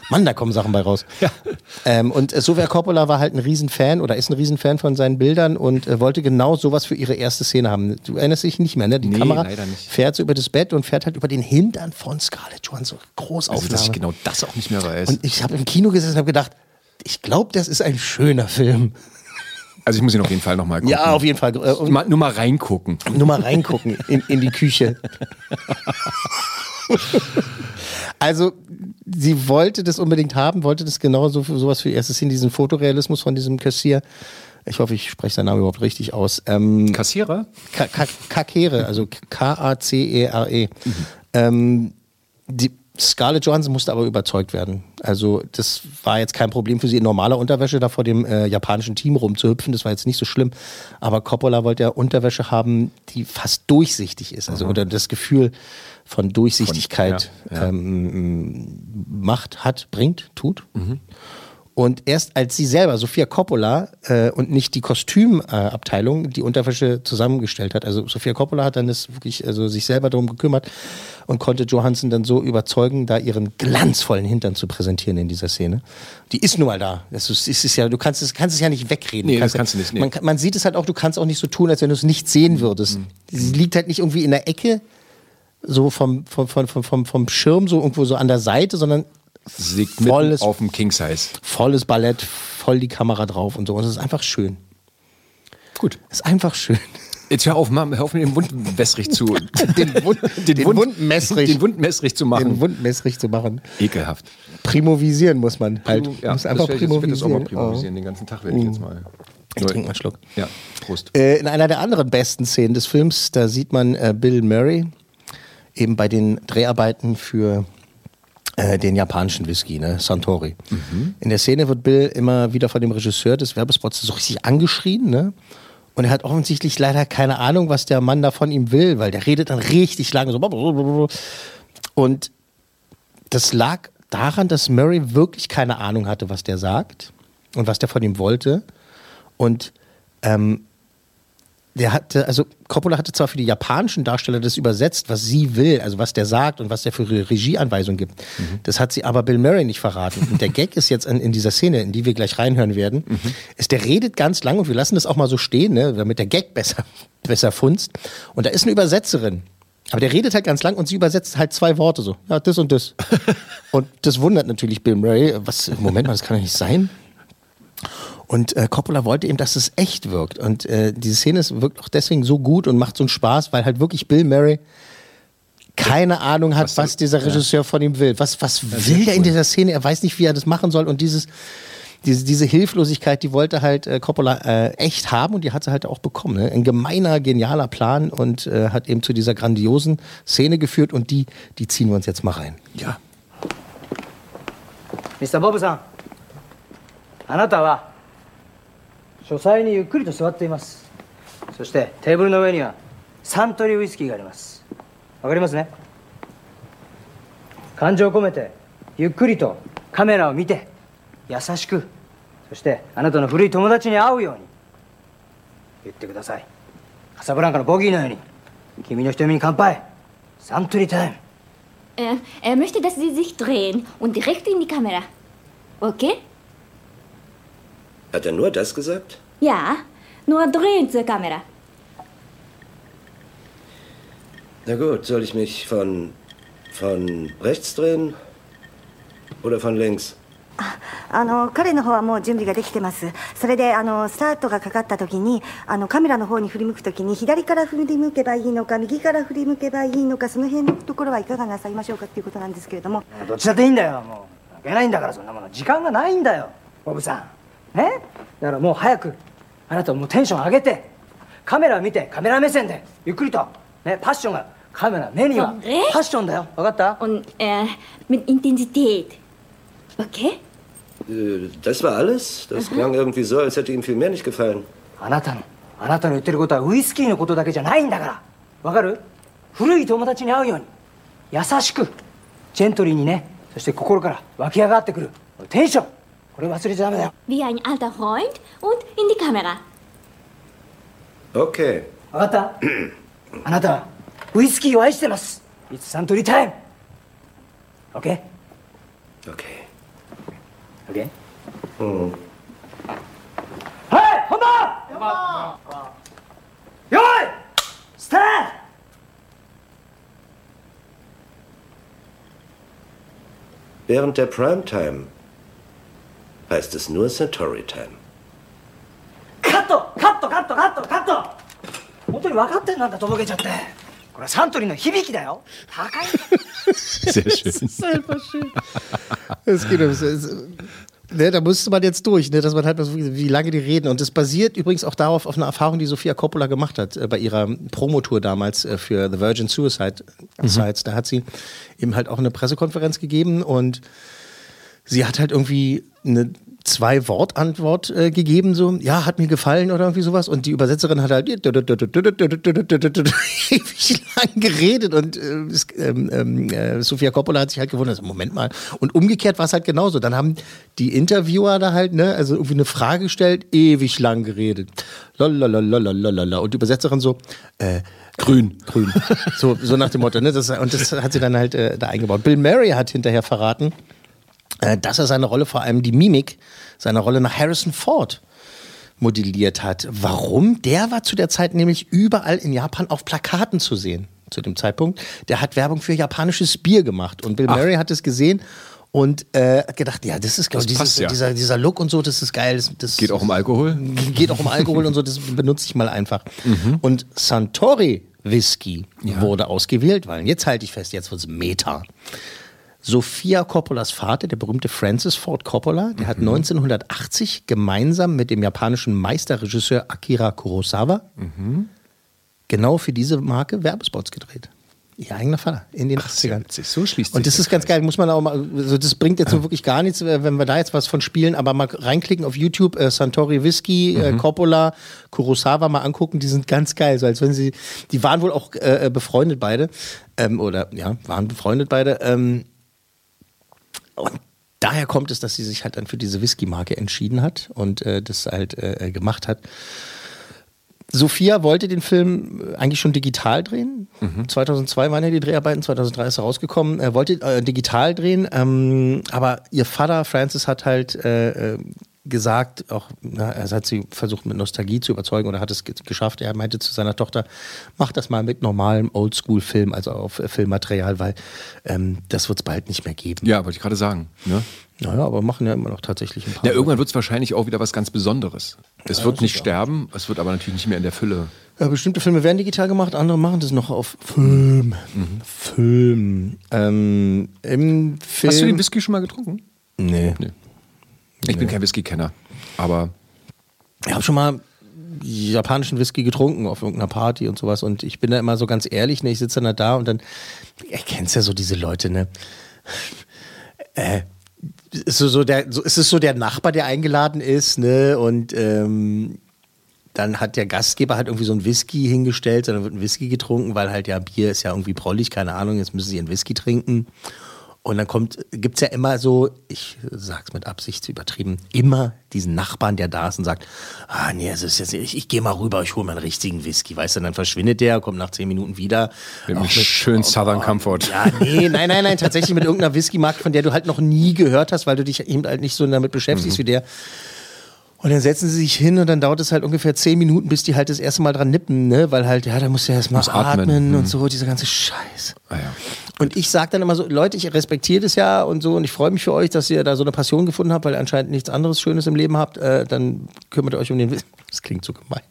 Mann, da kommen Sachen bei raus. Ähm, und äh, Sofia Coppola war halt ein Riesenfan oder ist ein Riesenfan von seinen Bildern und äh, wollte genau sowas für ihre erste Szene haben. Du erinnerst dich nicht mehr, ne? Die Nee, Kamera fährt so über das Bett und fährt halt über den Hintern von Scarlett Johansson. Großaufnahme. Also, dass ich genau das auch nicht mehr weiß. und ich habe im Kino gesessen und habe gedacht, ich glaube, das ist ein schöner Film. also ich muss ihn auf jeden Fall nochmal gucken. Ja, auf jeden Fall. Und nur mal reingucken. nur mal reingucken in, in die Küche. *laughs* Also, sie wollte das unbedingt haben, wollte das genau so sowas für ihr erstes in diesen Fotorealismus von diesem Kassier. Ich hoffe, ich spreche seinen Namen überhaupt richtig aus. Ähm, Kassierer? Ka- Ka- Kakere, also K-A-C-E-R-E. Ähm, die Scarlett Johansson musste aber überzeugt werden. Also das war jetzt kein Problem für sie in normaler Unterwäsche da vor dem äh, japanischen Team rumzuhüpfen. Das war jetzt nicht so schlimm. Aber Coppola wollte ja Unterwäsche haben, die fast durchsichtig ist. Also oder das Gefühl von Durchsichtigkeit Von- ja, ja. Ähm, macht, hat, bringt, tut. Und erst als sie selber, Sophia Coppola, äh, und nicht die Kostümabteilung, die Unterwäsche zusammengestellt hat. Also Sophia Coppola hat dann das wirklich, also sich selber darum gekümmert und konnte Johansson dann so überzeugen, da ihren glanzvollen Hintern zu präsentieren in dieser Szene. Die ist nun mal da. Das ist, ist es ja, du kannst es, kannst es ja nicht wegreden. Nee, Du das kannst du nicht, nee. Man, man sieht es halt auch, du kannst auch nicht so tun, als wenn du es nicht sehen würdest. Mhm. Sie liegt halt nicht irgendwie in der Ecke, so vom, vom, vom, vom, vom Schirm, so irgendwo so an der Seite, sondern Sie liegt Volles- auf dem King Size. volles Ballett, voll die Kamera drauf und so. Und es ist einfach schön. Gut. Es ist einfach schön. Jetzt hör auf, Mann, hör auf mit dem Wund wässrig zu. *laughs* Den Wund, den Wund messrig. Den Wund messrig zu machen. den Wund messrig zu machen. Ekelhaft. Primovisieren muss man halt. Ja, muss das einfach ich, jetzt- ich das auch mal primovisieren. primovisieren. Den ganzen Tag werde ich jetzt mal. Oh. Ich trinke mal einen Schluck. Ja, Prost. Äh, in einer der anderen besten Szenen des Films, da sieht man äh, Bill Murray eben bei den Dreharbeiten für äh, den japanischen Whisky, ne, Santori. In der Szene wird Bill immer wieder von dem Regisseur des Werbespots so richtig angeschrien, ne? Und er hat offensichtlich leider keine Ahnung, was der Mann da von ihm will, weil der redet dann richtig lange so. Und das lag daran, dass Murray wirklich keine Ahnung hatte, was der sagt und was der von ihm wollte. Und ähm, der hatte, also Coppola hatte zwar für die japanischen Darsteller das übersetzt, was sie will, also was der sagt und was der für Re- Regieanweisungen gibt. Das hat sie aber Bill Murray nicht verraten. Und der Gag ist jetzt in, in dieser Szene, in die wir gleich reinhören werden, ist, der redet ganz lang und wir lassen das auch mal so stehen, ne, damit der Gag besser, *laughs* besser funzt. Und da ist eine Übersetzerin. Aber der redet halt ganz lang und sie übersetzt halt zwei Worte so. Ja, das und das. *laughs* und das wundert natürlich Bill Murray. Was, Moment mal, das kann doch nicht sein. Und äh, Coppola wollte eben, dass es echt wirkt. Und äh, diese Szene ist, wirkt auch deswegen so gut und macht so einen Spaß, weil halt wirklich Bill Murray keine Ahnung hat, was, dieser Regisseur von ihm will. Was, was will der in dieser Szene? Er weiß nicht, wie er das machen soll. Und dieses, diese, diese Hilflosigkeit, die wollte halt äh, Coppola äh, echt haben und die hat sie halt auch bekommen. Ne? Ein gemeiner, genialer Plan und äh, hat eben zu dieser grandiosen Szene geführt und die, die ziehen wir uns jetzt mal rein. Ja. ミスターボブさんあなたは 書斎にゆっくりと座っています。そしてテーブルの上にはサントリーウイスキーがあります。わかりますね？感情を込めてゆっくりとカメラを見て優しくそしてあなたの古い友達に会うように言ってください。カサブランカのボギーのように君の瞳に乾杯。サントリータイム。Äh, er möchte, dass Sie sich drehen und direkt in die Kamera. Okay? Hat er nur das gesagt? Ja, nur drehen zur Kamera. Na gut, soll ich mich von. von rechts drehen? Oder von links? あの彼の方はもう準備ができてますそれであのスタートがかかった時にあのカメラの方に振り向く時に左から振り向けばいいのか右から振り向けばいいのかその辺のところはいかがなさいましょうかっていうことなんですけれどもどっちだっていいんだよもう関係ないんだからそんなもの時間がないんだよボブさん ねだからもう早くあなたもうテンション上げてカメラ見てカメラ目線でゆっくりとねパッションがカメラ目には?パッションだよ分かった？Und äh, mit Intensität. Okay? Äh, Das war alles? Das klang irgendwie so, als hätte ihm viel mehr nicht gefallen. あなたのあなたの言ってることはウイスキーのことだけじゃないんだからわかる？古い友達に会うように優しくジェントリーにねそして心から湧き上がってくるテンション Wie ein alter Freund und in die Kamera. Okay. わかったあなたはウイスキーを愛してます。It's *clears throat* Suntory time. Okay? Okay. Okay? うん。はい本番よいスタート während der Primetime heißt es nur Centauri Time. カットカットカットカットカット本当に分かってんなんだとぼけちゃってこれはサントリーの響きだよ高い *laughs* Sehr schön. Das ist einfach schön. Es geht ums, es, ne, da musste man jetzt durch, ne, dass man halt, was- wie lange die reden. Und das basiert übrigens auch darauf, auf einer Erfahrung, die Sophia Coppola gemacht hat äh, bei ihrer Promotour damals äh, für The Virgin Suicide Sites. Da hat sie eben halt auch eine Pressekonferenz gegeben und sie hat halt irgendwie eine zwei Wort-Antwort äh, gegeben, so, ja, hat mir gefallen oder irgendwie sowas. Und die Übersetzerin hat halt *laughs* ewig lang geredet und äh, ähm, ähm, äh, Sofia Coppola hat sich halt gewundert, so, Moment mal. Und umgekehrt war es halt genauso. Dann haben die Interviewer da halt, ne, also irgendwie eine Frage gestellt, ewig lang geredet. Lalalalalalala. Und die Übersetzerin so, äh, Grün. Grün. So, so nach dem Motto, ne? Das, und das hat sie dann halt äh, da eingebaut. Bill Murray hat hinterher verraten, dass er seine Rolle, vor allem die Mimik, seine Rolle nach Harrison Ford modelliert hat. Warum? Der war zu der Zeit nämlich überall in Japan auf Plakaten zu sehen. Zu dem Zeitpunkt. Der hat Werbung für japanisches Bier gemacht. Und Bill Murray hat es gesehen und äh, hat gedacht, ja, das ist passt ja. dieser, dieser Look und so, das ist geil. Das, das Geht auch um Alkohol? geht auch um Alkohol und so, das benutze ich mal einfach. Und Santori Whisky wurde ausgewählt, weil jetzt halte ich fest, jetzt wird es Meta. Sofia Coppolas Vater, der berühmte Francis Ford Coppola, der hat 1980 gemeinsam mit dem japanischen Meisterregisseur Akira Kurosawa genau für diese Marke Werbespots gedreht. Ihr eigener Vater in den 80ern. So schließt Und das ist ganz geil, muss man auch mal, also das bringt jetzt so wirklich gar nichts, äh, wenn wir da jetzt was von spielen, aber mal reinklicken auf YouTube, äh, Santori Whisky, äh, Coppola, Kurosawa mal angucken, die sind ganz geil, so als wenn sie, die waren wohl auch äh, befreundet beide, ähm, oder ja, waren befreundet beide, ähm, und daher kommt es, dass sie sich halt dann für diese Whisky-Marke entschieden hat und äh, das halt äh, gemacht hat. Sophia wollte den Film äh, eigentlich schon digital drehen. 2002 waren ja die Dreharbeiten, 2003 ist er rausgekommen. Er wollte äh, digital drehen, ähm, aber ihr Vater Francis hat halt äh, äh, gesagt, auch na, er hat sie versucht mit Nostalgie zu überzeugen oder hat es ge geschafft. Er meinte zu seiner Tochter, mach das mal mit normalem Oldschool-Film, also auf äh, Filmmaterial, weil ähm, das wird es bald nicht mehr geben. Ja, wollte ich gerade sagen. Ne? Naja, aber machen ja immer noch tatsächlich ein paar. Ja, irgendwann wird es wahrscheinlich auch wieder was ganz Besonderes. Es Ja, wird nicht sterben, es wird aber natürlich nicht mehr in der Fülle. Ja, bestimmte Filme werden digital gemacht, andere machen das noch auf Film. Mhm. Film. Ähm, Film. Hast du den Whisky schon mal getrunken? Nee. Ich bin kein Whisky-Kenner, aber Ich habe schon mal japanischen Whisky getrunken auf irgendeiner Party und sowas und ich bin da immer so ganz ehrlich, ne, ich sitze dann da und dann, ihr kennt ja so diese Leute, ne? *laughs* Äh, ist so, so der, so, ist es so der Nachbar, der eingeladen ist, ne? Und ähm, dann hat der Gastgeber halt irgendwie so ein Whisky hingestellt, dann wird ein Whisky getrunken, weil halt ja Bier ist ja irgendwie prollig, keine Ahnung, jetzt müssen sie einen Whisky trinken. Und dann kommt, gibt's ja immer so, ich sag's mit Absicht übertrieben, immer diesen Nachbarn, der da ist und sagt, ah nee, es ist jetzt, ich, ich gehe mal rüber, ich hole mal einen richtigen Whisky, weißt du, dann verschwindet der, kommt nach zehn Minuten wieder. mit einem schönen Southern Comfort. ja, nee, nein, nein, nein, tatsächlich mit irgendeiner Whisky-Marke, von der du halt noch nie gehört hast, weil du dich eben halt nicht so damit beschäftigst wie der. Und dann setzen sie sich hin und dann dauert es halt ungefähr zehn Minuten, bis die halt das erste Mal dran nippen, ne? Weil halt, ja, da musst du ja erst mal Muss atmen, atmen, und mhm. so, dieser ganze Scheiß. Ah, ja. Und ich sage dann immer so, Leute, ich respektiere das ja und so und ich freue mich für euch, dass ihr da so eine Passion gefunden habt, weil ihr anscheinend nichts anderes Schönes im Leben habt. Äh, dann kümmert euch um den Whisky. Das klingt so gemein.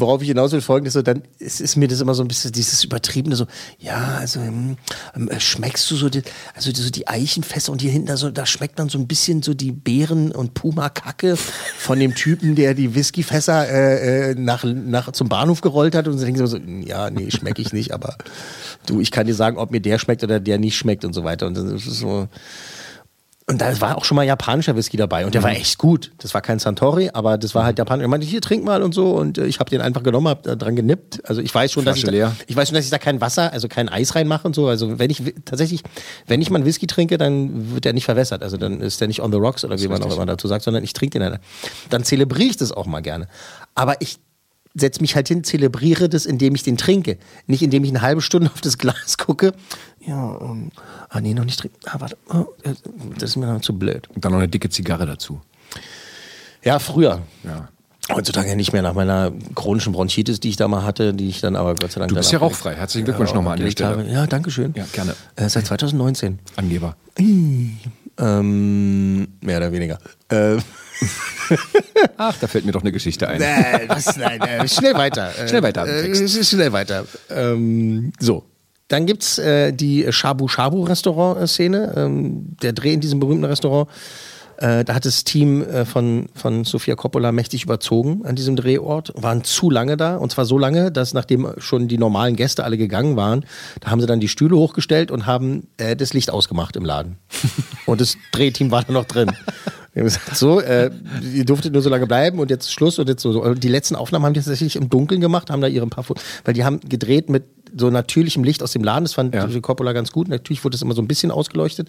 worauf ich hinaus will, folgendes, so, dann ist, ist mir das immer so ein bisschen dieses übertriebene, so, ja, also hm, ähm, äh, schmeckst du so, die, also so die Eichenfässer und hier hinten, da, so, da schmeckt man so ein bisschen so die Beeren- und Puma-Kacke von dem Typen, der die Whiskyfässer äh, äh, nach, nach, zum Bahnhof gerollt hat und so denken so, ja, nee, schmecke ich nicht, aber du, ich kann dir sagen, ob mir der schmeckt oder der nicht schmeckt und so weiter. Und das ist so. Und da war auch schon mal japanischer Whisky dabei und der war Mhm. echt gut. Das war kein Santori, aber das war halt japanisch. Er meinte, hier trink mal und so und äh, ich habe den einfach genommen, hab da dran genippt. Also ich weiß schon, dass ich, da, leer. ich weiß schon, dass ich da kein Wasser, also kein Eis reinmache und so. Also wenn ich tatsächlich, wenn ich mal einen Whisky trinke, dann wird der nicht verwässert. Also dann ist der nicht on the rocks oder wie man auch immer dazu sagt, sondern ich trinke den dann. Dann zelebriere ich das auch mal gerne. Aber ich setze mich halt hin, zelebriere das, indem ich den trinke. Nicht indem ich eine halbe Stunde auf das Glas *laughs* gucke. Ja, ähm, ah nee, noch nicht trinken. Ah, warte, oh, äh, das ist mir dann zu blöd. Und dann noch eine dicke Zigarre dazu. Ja, früher. Ja. Heutzutage nicht mehr nach meiner chronischen Bronchitis, die ich da mal hatte, die ich dann aber Gott sei Dank Du bist ja auch- rauchfrei. Herzlichen Glückwunsch nochmal an der Stelle. habe. Ja, danke schön. Ja, gerne. Äh, seit *laughs* 2019. Angeber. Ähm, mehr oder weniger. Äh, *laughs* Ach, da fällt mir doch eine Geschichte ein. nein, was, nein, äh, schnell weiter. Äh, *laughs* Schnell weiter Äh, Text. schnell weiter. Ähm, so. Dann gibt's äh, die Shabu Shabu Restaurant-Szene. Ähm, der Dreh in diesem berühmten Restaurant. Äh, da hat das Team äh, von, von Sofia Coppola mächtig überzogen an diesem Drehort, waren zu lange da und zwar so lange, dass nachdem schon die normalen Gäste alle gegangen waren, da haben sie dann die Stühle hochgestellt und haben äh, das Licht ausgemacht im Laden. *laughs* und das Drehteam war da noch drin. Wir haben gesagt, so, äh, ihr durftet nur so lange bleiben und jetzt ist Schluss und jetzt so. so. Die letzten Aufnahmen haben die tatsächlich im Dunkeln gemacht, haben da ihre paar, Fo- weil die haben gedreht mit so natürlichem Licht aus dem Laden. Das fand Ja. Coppola ganz gut. Natürlich wurde das immer so ein bisschen ausgeleuchtet,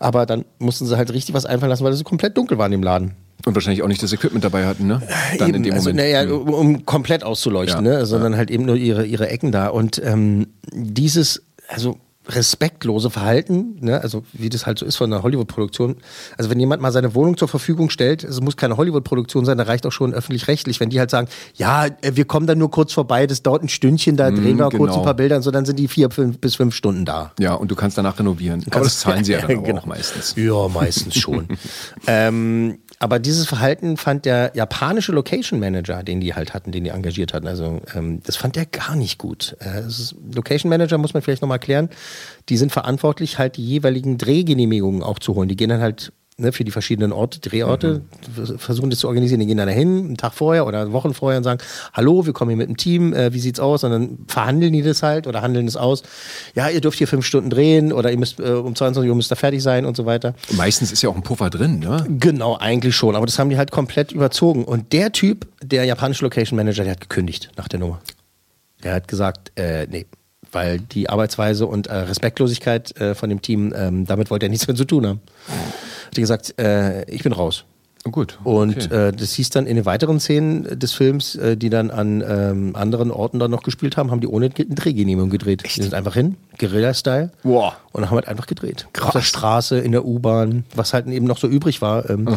aber dann mussten sie halt richtig was einfallen lassen, weil es so komplett dunkel war in dem Laden. Und wahrscheinlich auch nicht das Equipment dabei hatten, ne? Dann in Eben, dem also, Moment. naja, Hm. um, um komplett auszuleuchten, Ja, ne? sondern halt eben nur ihre, ihre Ecken da. Und ähm, dieses, also respektlose Verhalten, ne? also wie das halt so ist von einer Hollywood-Produktion. Also wenn jemand mal seine Wohnung zur Verfügung stellt, es muss keine Hollywood-Produktion sein, da reicht auch schon öffentlich-rechtlich, wenn die halt sagen, ja, äh, wir kommen dann nur kurz vorbei, das dauert ein Stündchen, da Mm, drehen wir kurz genau. ein paar Bilder und so, dann sind die vier fünf, bis fünf Stunden da. Ja, und du kannst danach renovieren. Aber das zahlen sie ja *laughs* dann Genau. auch meistens. Ja, meistens schon. *laughs* ähm, aber dieses Verhalten fand der japanische Location Manager, den die halt hatten, den die engagiert hatten, also ähm, das fand der gar nicht gut. Äh, ist, Location Manager muss man vielleicht nochmal erklären, die sind verantwortlich, halt die jeweiligen Drehgenehmigungen auch zu holen. Die gehen dann halt ne, für die verschiedenen Orte, Drehorte, vers- versuchen das zu organisieren. Die gehen dann dahin, einen Tag vorher oder Wochen vorher und sagen, hallo, wir kommen hier mit dem Team, äh, wie sieht's aus? Und dann verhandeln die das halt oder handeln es aus. Ja, ihr dürft hier fünf Stunden drehen oder ihr müsst äh, um 22 Uhr müsst ihr fertig sein und so weiter. Meistens ist ja auch ein Puffer drin, ne? Genau, eigentlich schon. Aber das haben die halt komplett überzogen. Und der Typ, der japanische Location Manager, der hat gekündigt nach der Nummer. Der hat gesagt, äh, nee. Weil die Arbeitsweise und äh, Respektlosigkeit äh, von dem Team, ähm, damit wollte er nichts mehr zu tun haben. Er gesagt, äh, ich bin raus. Gut. Und okay. äh, das hieß dann in den weiteren Szenen des Films, äh, die dann an ähm, anderen Orten dann noch gespielt haben, haben die ohne eine Drehgenehmigung gedreht. Die sind einfach hin, Guerilla-Style. Wow. Und haben halt einfach gedreht. Auf der Straße, in der U-Bahn, was halt eben noch so übrig war ähm,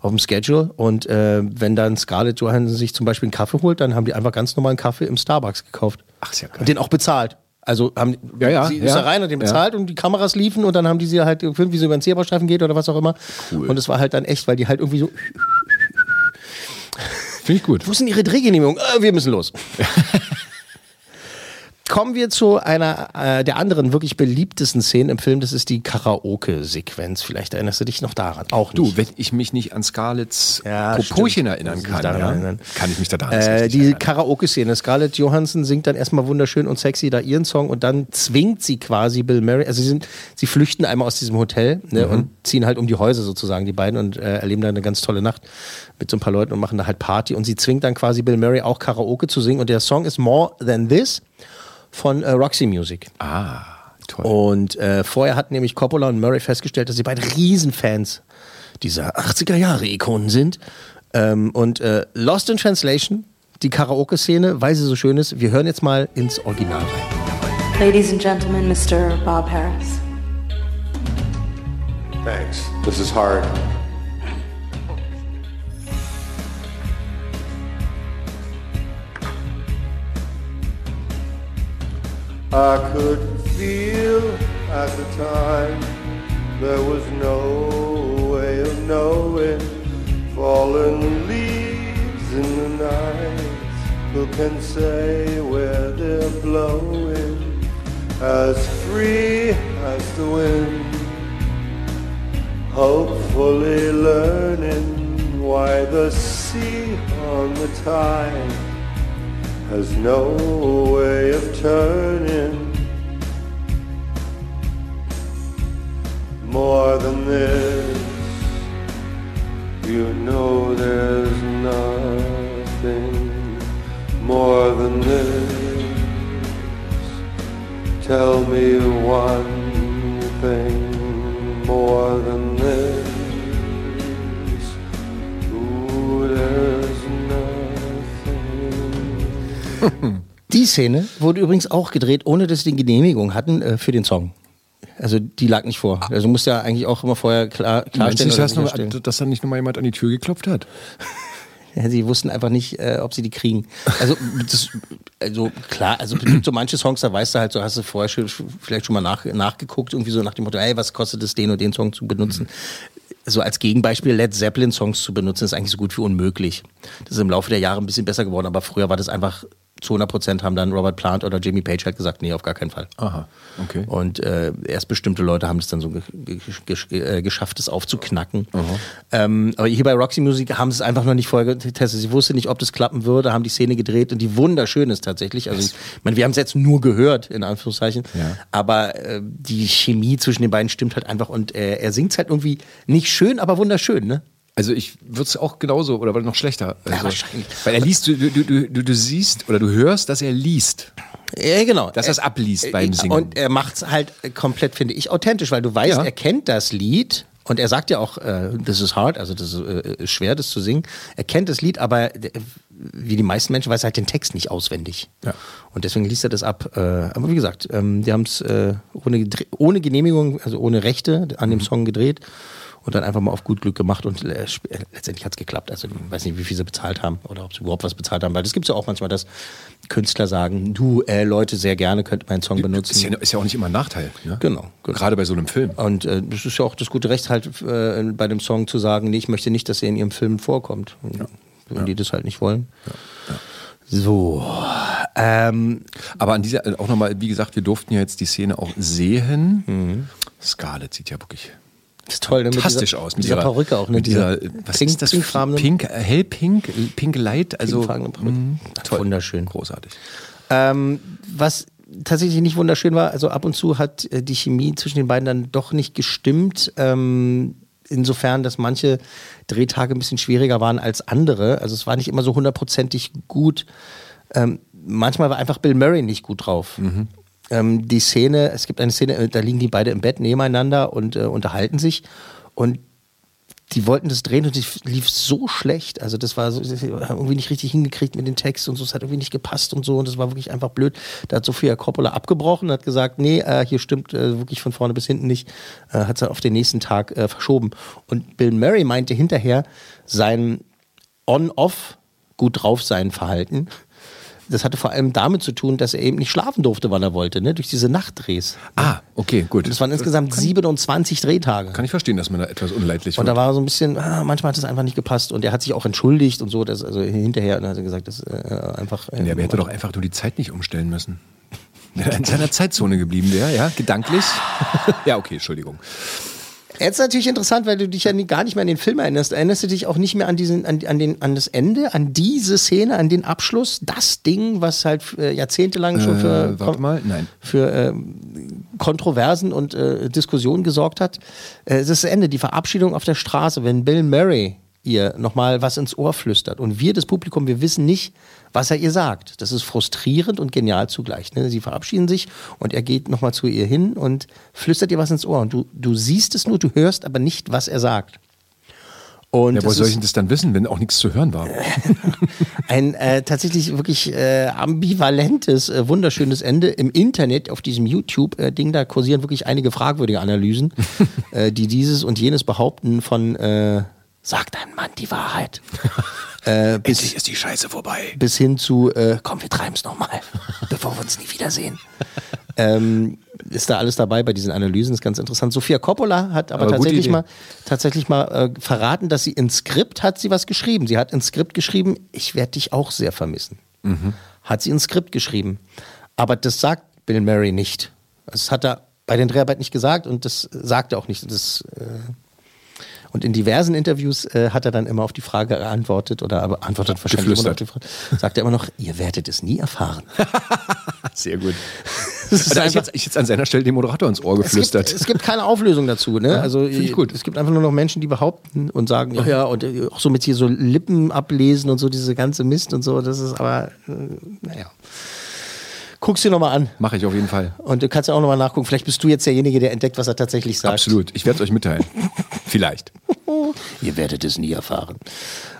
auf dem Schedule. Und äh, wenn dann Scarlett Johansson sich zum Beispiel einen Kaffee holt, dann haben die einfach ganz normalen Kaffee im Starbucks gekauft. Ach, ist ja geil. Und den auch bezahlt. Also haben Ja, ja, sie ist ja. da rein und den Ja. bezahlt und die Kameras liefen und dann haben die sie halt gefilmt, wie sie über den Zebrastreifen geht oder was auch immer. Cool. Und es war halt dann echt, weil die halt irgendwie so, Finde ich gut. wo ist denn ihre Drehgenehmigung? Äh, wir müssen los. *laughs* Kommen wir zu einer äh, der anderen wirklich beliebtesten Szenen im Film. Das ist die Karaoke-Sequenz. Vielleicht erinnerst du dich noch daran. Auch nicht. Du, wenn ich mich nicht an Scarletts Ja, Proporchen stimmt. erinnern kann, ja, erinnern. kann ich mich daran Äh, die Karaoke-Szene. Scarlett Johansson singt dann erstmal wunderschön und sexy da ihren Song und dann zwingt sie quasi Bill Murray. Also sie, sind, sie flüchten einmal aus diesem Hotel ne, Mhm. und ziehen halt um die Häuser sozusagen, die beiden, und äh, erleben da eine ganz tolle Nacht mit so ein paar Leuten und machen da halt Party. Und sie zwingt dann quasi Bill Murray auch Karaoke zu singen. Und der Song ist More Than This von äh, Roxy Music. Ah, toll. Und äh, vorher hatten nämlich Coppola und Murray festgestellt, dass sie beide Riesenfans dieser 80er Jahre Ikonen sind. Ähm, und äh, Lost in Translation, die Karaoke-Szene, weil sie so schön ist, wir hören jetzt mal ins Original rein. Ladies and gentlemen, Mr. Bob Harris. Thanks. This is hard. I could feel at the time there was no way of knowing fallen leaves in the night Who can say where they're blowing? As free as the wind. Hopefully learning why the sea on the tide has no way of turning. More than this, you know there's nothing more than this. Tell me one thing more than this. *laughs* Die Szene wurde übrigens auch gedreht, ohne dass sie die Genehmigung hatten äh, für den Song. Also die lag nicht vor. Also musst ja eigentlich auch immer vorher klar, Meinst klarstellen. du, dass, sicherstellen. dass da nicht noch mal jemand an die Tür geklopft hat? *laughs* Ja, sie wussten einfach nicht, äh, ob sie die kriegen. Also, das, also klar, also so manche Songs, da weißt du halt, so hast du vorher schon, vielleicht schon mal nach, nachgeguckt, irgendwie so nach dem Motto, hey, was kostet es, den und den Song zu benutzen? So als Gegenbeispiel Led Zeppelin Songs zu benutzen, ist eigentlich so gut wie unmöglich. Das ist im Laufe der Jahre ein bisschen besser geworden, aber früher war das einfach zu 100 Prozent haben dann Robert Plant oder Jimmy Page halt gesagt, nee, auf gar keinen Fall. Aha, okay. Und äh, erst bestimmte Leute haben es dann so ge ge ge äh, geschafft, es aufzuknacken. Ähm, aber hier bei Roxy Music haben sie es einfach noch nicht vorher getestet. Sie wussten nicht, ob das klappen würde, haben die Szene gedreht und die wunderschön ist tatsächlich. Also, ich meine, wir haben es jetzt nur gehört, in Anführungszeichen. Ja. Aber äh, die Chemie zwischen den beiden stimmt halt einfach und äh, er singt halt irgendwie nicht schön, aber wunderschön, ne? Also ich würde es auch genauso oder noch schlechter. Also, wahrscheinlich. Weil er liest, du, du, du, du, du siehst oder du hörst, dass er liest. Ja, genau. Dass er es abliest beim Singen. Und er macht es halt komplett, finde ich, authentisch, weil du weißt, Ja. er kennt das Lied und er sagt ja auch, äh, das ist hard, also das ist äh, schwer, das zu singen. Er kennt das Lied, aber äh, wie die meisten Menschen weiß er halt den Text nicht auswendig. Ja. Und deswegen liest er das ab. Äh, aber wie gesagt, ähm, die haben es äh, ohne, ohne Genehmigung, also ohne Rechte an dem Song gedreht und dann einfach mal auf gut Glück gemacht und äh, äh, letztendlich hat es geklappt. Also ich weiß nicht, wie viel sie bezahlt haben oder ob sie überhaupt was bezahlt haben, weil das gibt es ja auch manchmal, dass Künstler sagen, du, äh, Leute, sehr gerne könnt meinen Song benutzen. Ist ja, ist ja auch nicht immer ein Nachteil. Ne? Genau, genau. Gerade bei so einem Film. Und äh, das ist ja auch das gute Recht, halt äh, bei dem Song zu sagen, nee, ich möchte nicht, dass er in ihrem Film vorkommt. Wenn die das halt nicht wollen. So. Ähm, Aber an dieser, auch nochmal, wie gesagt, wir durften ja jetzt die Szene auch sehen. Mhm. Scarlett sieht ja wirklich ist toll, ne? Mit fantastisch dieser, aus. Mit dieser, Perücke auch, ne? Mit dieser, was pink, ist das? pinkfarbene- Pink, äh, hellpink, äh, pink light, also mh, toll. Wunderschön. Großartig. Ähm, was tatsächlich nicht wunderschön war, also ab und zu hat äh, die Chemie zwischen den beiden dann doch nicht gestimmt. Ähm, insofern, dass manche Drehtage ein bisschen schwieriger waren als andere. Also es war nicht immer so hundertprozentig gut. Ähm, manchmal war einfach Bill Murray nicht gut drauf. Ähm, die Szene, es gibt eine Szene, äh, da liegen die beide im Bett nebeneinander und äh, unterhalten sich. Und die wollten das drehen und es lief so schlecht. Also das war so, das irgendwie nicht richtig hingekriegt mit dem Text und so. Es hat irgendwie nicht gepasst und so. Und das war wirklich einfach blöd. Da hat Sophia Coppola abgebrochen, hat gesagt, nee, äh, hier stimmt äh, wirklich von vorne bis hinten nicht. Äh, hat es auf den nächsten Tag äh, verschoben. Und Bill Murray meinte hinterher, sein On-Off gut drauf sein Verhalten. Das hatte vor allem damit zu tun, dass er eben nicht schlafen durfte, wann er wollte, ne? durch diese Nachtdrehs. Ah, okay, gut. Und es waren insgesamt 27 Drehtage. Kann ich verstehen, dass man da etwas unleidlich Und wird. da war so ein bisschen, ah, manchmal hat es einfach nicht gepasst. Und er hat sich auch entschuldigt und so, dass, also hinterher und hat er gesagt, das äh, einfach. Äh, Ja, aber er hätte doch einfach nur die Zeit nicht umstellen müssen. Wenn er in seiner Zeitzone geblieben wäre, ja, gedanklich. ja, okay, Entschuldigung. Jetzt natürlich interessant, weil du dich ja nie, gar nicht mehr an den Film erinnerst. Erinnerst du dich auch nicht mehr an diesen, an, an, den, an das Ende, an diese Szene, an den Abschluss, das Ding, was halt äh, jahrzehntelang schon für, Äh, warte mal, nein. für ähm, Kontroversen und äh, Diskussionen gesorgt hat. Äh, das ist das Ende, die Verabschiedung auf der Straße, wenn Bill Murray ihr nochmal was ins Ohr flüstert. Und wir, das Publikum, wir wissen nicht, was er ihr sagt. Das ist frustrierend und genial zugleich. Ne? Sie verabschieden sich und er geht nochmal zu ihr hin und flüstert ihr was ins Ohr. Und du, du siehst es nur, du hörst aber nicht, was er sagt. Und Ja, woher das soll ich denn das dann wissen, wenn auch nichts zu hören war? *laughs* ein äh, tatsächlich wirklich äh, ambivalentes, äh, wunderschönes Ende im Internet auf diesem YouTube-Ding. Da kursieren wirklich einige fragwürdige Analysen, *laughs* äh, die dieses und jenes behaupten von äh, sagt ein Mann die Wahrheit. *laughs* Äh, bis, Endlich ist die Scheiße vorbei. bis hin zu, äh, komm, wir treiben es nochmal, *laughs* bevor wir uns nie wiedersehen. *laughs* ähm, ist da alles dabei bei diesen Analysen, ist ganz interessant. Sophia Coppola hat aber, Aber tatsächlich mal, tatsächlich mal äh, verraten, dass sie ins Skript hat sie was geschrieben. Sie hat ins Skript geschrieben, ich werde dich auch sehr vermissen. hat sie ein Skript geschrieben. Aber das sagt Bill Murray nicht. Das hat er bei den Dreharbeiten nicht gesagt und das sagt er auch nicht. Das, äh, und in diversen Interviews äh, hat er dann immer auf die Frage geantwortet oder aber antwortet wahrscheinlich immer noch auf die Frage, sagt er immer noch, ihr werdet es nie erfahren. *laughs* Sehr gut. *laughs* Ist Also ich jetzt, ich jetzt an seiner Stelle dem Moderator ins Ohr Es gibt, geflüstert. es gibt keine Auflösung dazu, ne? Ja, also ich gut. es gibt einfach nur noch Menschen, die behaupten und sagen, ja, ja, und äh, auch so mit hier so Lippen ablesen und so diese ganze Mist und so, das ist aber, äh, naja. Guck's dir nochmal an. Mache ich auf jeden Fall. Und du kannst ja auch nochmal nachgucken. Vielleicht bist du jetzt derjenige, der entdeckt, was er tatsächlich sagt. Absolut. Ich werde es euch mitteilen. *laughs* Vielleicht. *laughs* Ihr werdet es nie erfahren.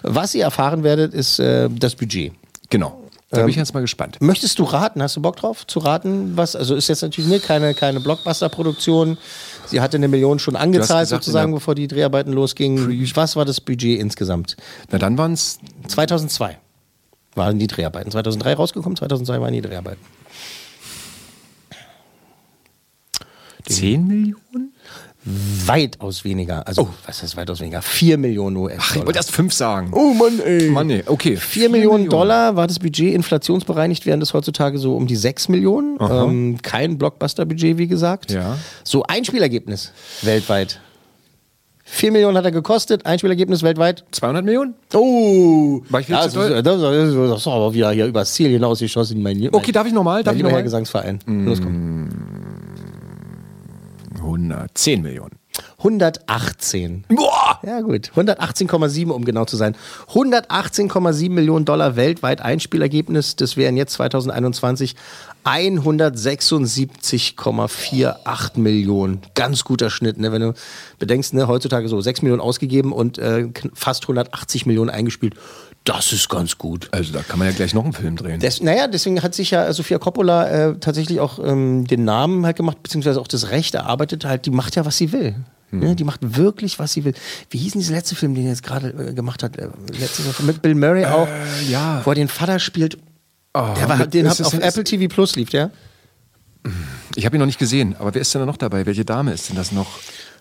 Was ihr erfahren werdet, ist äh, das Budget. Genau. Da bin ich jetzt mal gespannt. Möchtest du raten? Hast du Bock drauf zu raten? Was? Also ist jetzt natürlich ne, keine, keine Blockbuster-Produktion. Sie hatte eine Million schon angezahlt, gesagt, sozusagen, bevor die Dreharbeiten losgingen. Was war das Budget insgesamt? Na dann waren es 2002 waren die Dreharbeiten. 2003 rausgekommen, 2002 waren die Dreharbeiten. 10 Millionen? Weitaus weniger. Also, was heißt weitaus weniger? 4 Millionen US-Dollar. Ach, ich wollte erst 5 sagen. Oh Mann, ey. Mann, ey. Okay. 4 Millionen Dollar war das Budget, inflationsbereinigt wären das heutzutage so um die 6 Millionen. Ähm, kein Blockbuster-Budget, wie gesagt. Ja. So, Einspielergebnis weltweit. 4 Millionen hat er gekostet, Einspielergebnis weltweit. 200 Millionen? Oh! War ich viel Ja, zu das, das, ist, das ist aber wieder hier übers Ziel hinausgeschossen, mein. Okay, darf ich nochmal? Darf Mein ich nochmal? Gesangsverein. Los, komm. 110 Millionen. 118. Boah! Ja, gut. 118,7, um genau zu sein. 118,7 Millionen Dollar weltweit Einspielergebnis. Das wären jetzt 2021 176,48 Millionen. Ganz guter Schnitt, ne? Wenn du bedenkst, ne, heutzutage so 6 Millionen ausgegeben und äh, fast 180 Millionen eingespielt. Das ist ganz gut. Also da kann man ja gleich noch einen Film drehen. Des, naja, deswegen hat sich ja Sofia Coppola äh, tatsächlich auch ähm, den Namen halt gemacht, beziehungsweise auch das Recht erarbeitet. Halt, die macht ja, was sie will. Hm. Ne? Die macht wirklich, was sie will. Wie hieß denn dieser letzte Film, den er jetzt gerade äh, gemacht hat? Äh, letztes Mal mit Bill Murray auch, ja. wo er den Vater spielt. der war, mit- den ist hat auf ist- Apple TV Plus lief, der. Ich habe ihn noch nicht gesehen, aber wer ist denn da noch dabei? Welche Dame ist denn das noch?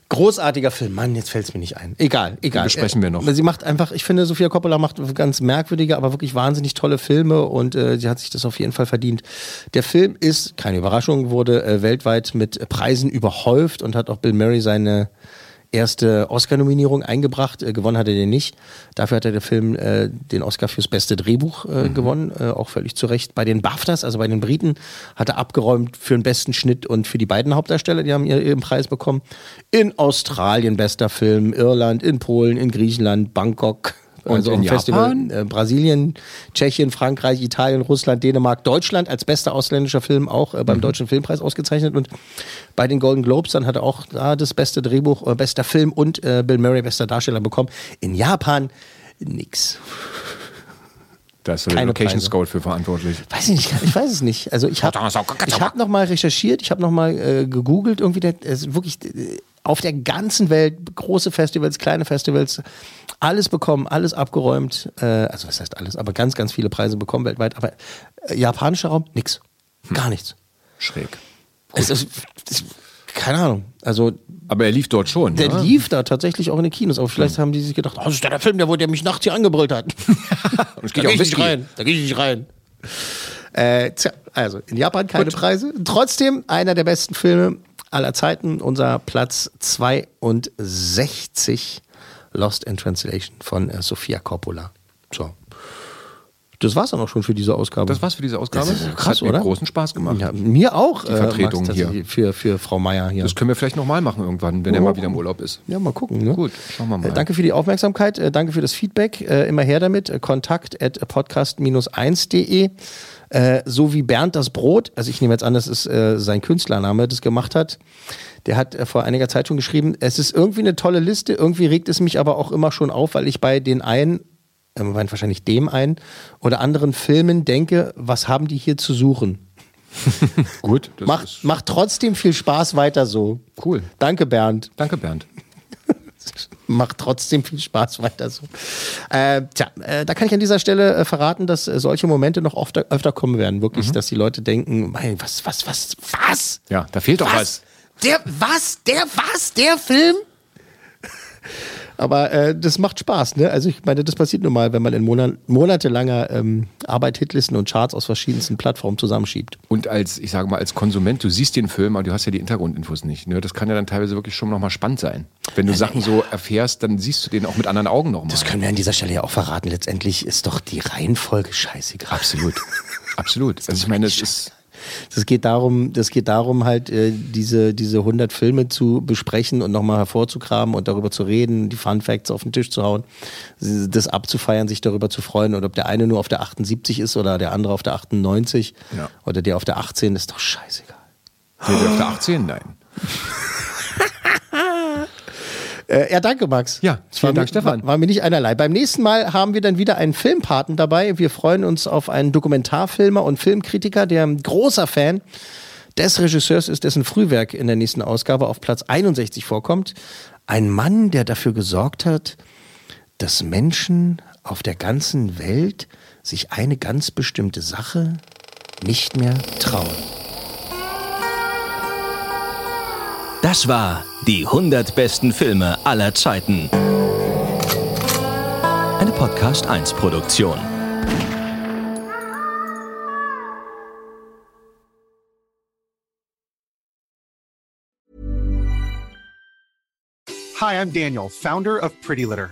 Großartiger Film, Mann, jetzt fällt es mir nicht ein. Egal, egal. besprechen wir noch. Äh, Sie macht einfach, ich finde, Sofia Coppola macht ganz merkwürdige, aber wirklich wahnsinnig tolle Filme und äh, sie hat sich das auf jeden Fall verdient. Der Film ist, keine Überraschung, wurde äh, weltweit mit Preisen überhäuft und hat auch Bill Murray seine erste Oscar-Nominierung eingebracht. Äh, gewonnen hat er den nicht. Dafür hat er der Film äh, den Oscar fürs beste Drehbuch äh, gewonnen, äh, auch völlig zu Recht. Bei den BAFTAs, also bei den Briten, hat er abgeräumt für den besten Schnitt und für die beiden Hauptdarsteller, die haben ihr- ihren Preis bekommen. In Australien bester Film, Irland, in Polen, in Griechenland, Bangkok. Also in im Festival Japan? äh, Brasilien, Tschechien, Frankreich, Italien, Russland, Dänemark, Deutschland als bester ausländischer Film auch äh, Mhm. beim Deutschen Filmpreis ausgezeichnet und bei den Golden Globes dann hat er auch da das beste Drehbuch, äh, bester Film und äh, Bill Murray bester Darsteller bekommen. In Japan nix. Da ist so der Keine Location. Scout für verantwortlich. Weiß ich nicht, ich weiß es nicht. Also ich habe ich hab noch mal recherchiert, ich habe noch mal äh, gegoogelt, irgendwie der, ist wirklich äh, auf der ganzen Welt große Festivals, kleine Festivals, alles bekommen, alles abgeräumt. Äh, also was heißt alles, aber ganz, ganz viele Preise bekommen weltweit. Aber äh, japanischer Raum nix, gar nichts. Schräg. Es ist, es, keine Ahnung. Also Aber er lief dort schon. der ja? lief da tatsächlich auch in den Kinos. Aber vielleicht haben die sich gedacht, oh, das ist der Film, der, wo der mich nachts hier angebrüllt hat. *laughs* Und es Da gehe ich nicht rein. Da gehe ich nicht rein. Äh, tja, also in Japan keine Preise. Trotzdem einer der besten Filme aller Zeiten. Unser Platz 62, Lost in Translation von äh, Sofia Coppola. So. Das war's dann auch schon für diese Ausgabe. Das war's für diese Ausgabe. Das ist Das krass, hat mir oder? großen Spaß gemacht. Ja, mir auch. Die Vertretung Max, hier. Für, für Frau Meier hier. Das können wir vielleicht nochmal machen irgendwann, wenn er Ja. mal wieder im Urlaub ist. Ja, mal gucken. Ne? Gut, schauen wir mal. Äh, danke für die Aufmerksamkeit, äh, danke für das Feedback. Äh, immer her damit. Äh, Kontakt at podcast-1.de. Äh, so wie Bernd das Brot, also ich nehme jetzt an, das ist äh, sein Künstlername, das gemacht hat. Der hat äh, vor einiger Zeit schon geschrieben, es ist irgendwie eine tolle Liste, irgendwie regt es mich aber auch immer schon auf, weil ich bei den einen, äh, wahrscheinlich dem einen oder anderen Filmen denke, was haben die hier zu suchen? *laughs* Gut. Das Macht, macht trotzdem viel Spaß weiter so. cool. Danke, Bernd. Danke, Bernd. Macht trotzdem viel Spaß weiter so. Äh, tja, äh, da kann ich an dieser Stelle äh, verraten, dass äh, solche Momente noch öfter, öfter kommen werden. Wirklich, dass die Leute denken, mein, was, was, was, was? Ja, da fehlt doch was. Der, was? Der, was? Der Film? Aber äh, das macht Spaß, ne? Also ich meine, das passiert nun mal, wenn man in Monat, monatelanger ähm, Arbeit Hitlisten und Charts aus verschiedensten Plattformen zusammenschiebt. Und als, ich sage mal, als Konsument, du siehst den Film, aber du hast ja die Hintergrundinfos nicht. Ne? Das kann ja dann teilweise wirklich schon nochmal spannend sein. Wenn du Sachen so erfährst, dann siehst du den auch mit anderen Augen nochmal. Das können wir an dieser Stelle ja auch verraten. Letztendlich ist doch die Reihenfolge scheißegal. Absolut. Absolut. *laughs* Also ich meine, das ist. Das geht darum, das geht darum halt äh, diese diese 100 Filme zu besprechen und nochmal hervorzukramen und darüber zu reden, die Fun Facts auf den Tisch zu hauen, das abzufeiern, sich darüber zu freuen und ob der eine nur auf der 78 ist oder der andere auf der 98 Ja. oder der auf der 18 ist doch scheißegal. Der auf der 18? Nein. *laughs* Äh, ja, danke, Max. Ja, vielen Dank, mir, Stefan. War, war mir nicht einerlei. Beim nächsten Mal haben wir dann wieder einen Filmpaten dabei. Wir freuen uns auf einen Dokumentarfilmer und Filmkritiker, der ein großer Fan des Regisseurs ist, dessen Frühwerk in der nächsten Ausgabe auf Platz 61 vorkommt. Ein Mann, der dafür gesorgt hat, dass Menschen auf der ganzen Welt sich eine ganz bestimmte Sache nicht mehr trauen. Das war die 100 besten Filme aller Zeiten. Eine Podcast 1 Produktion. Hi, I'm Daniel, founder of Pretty Litter.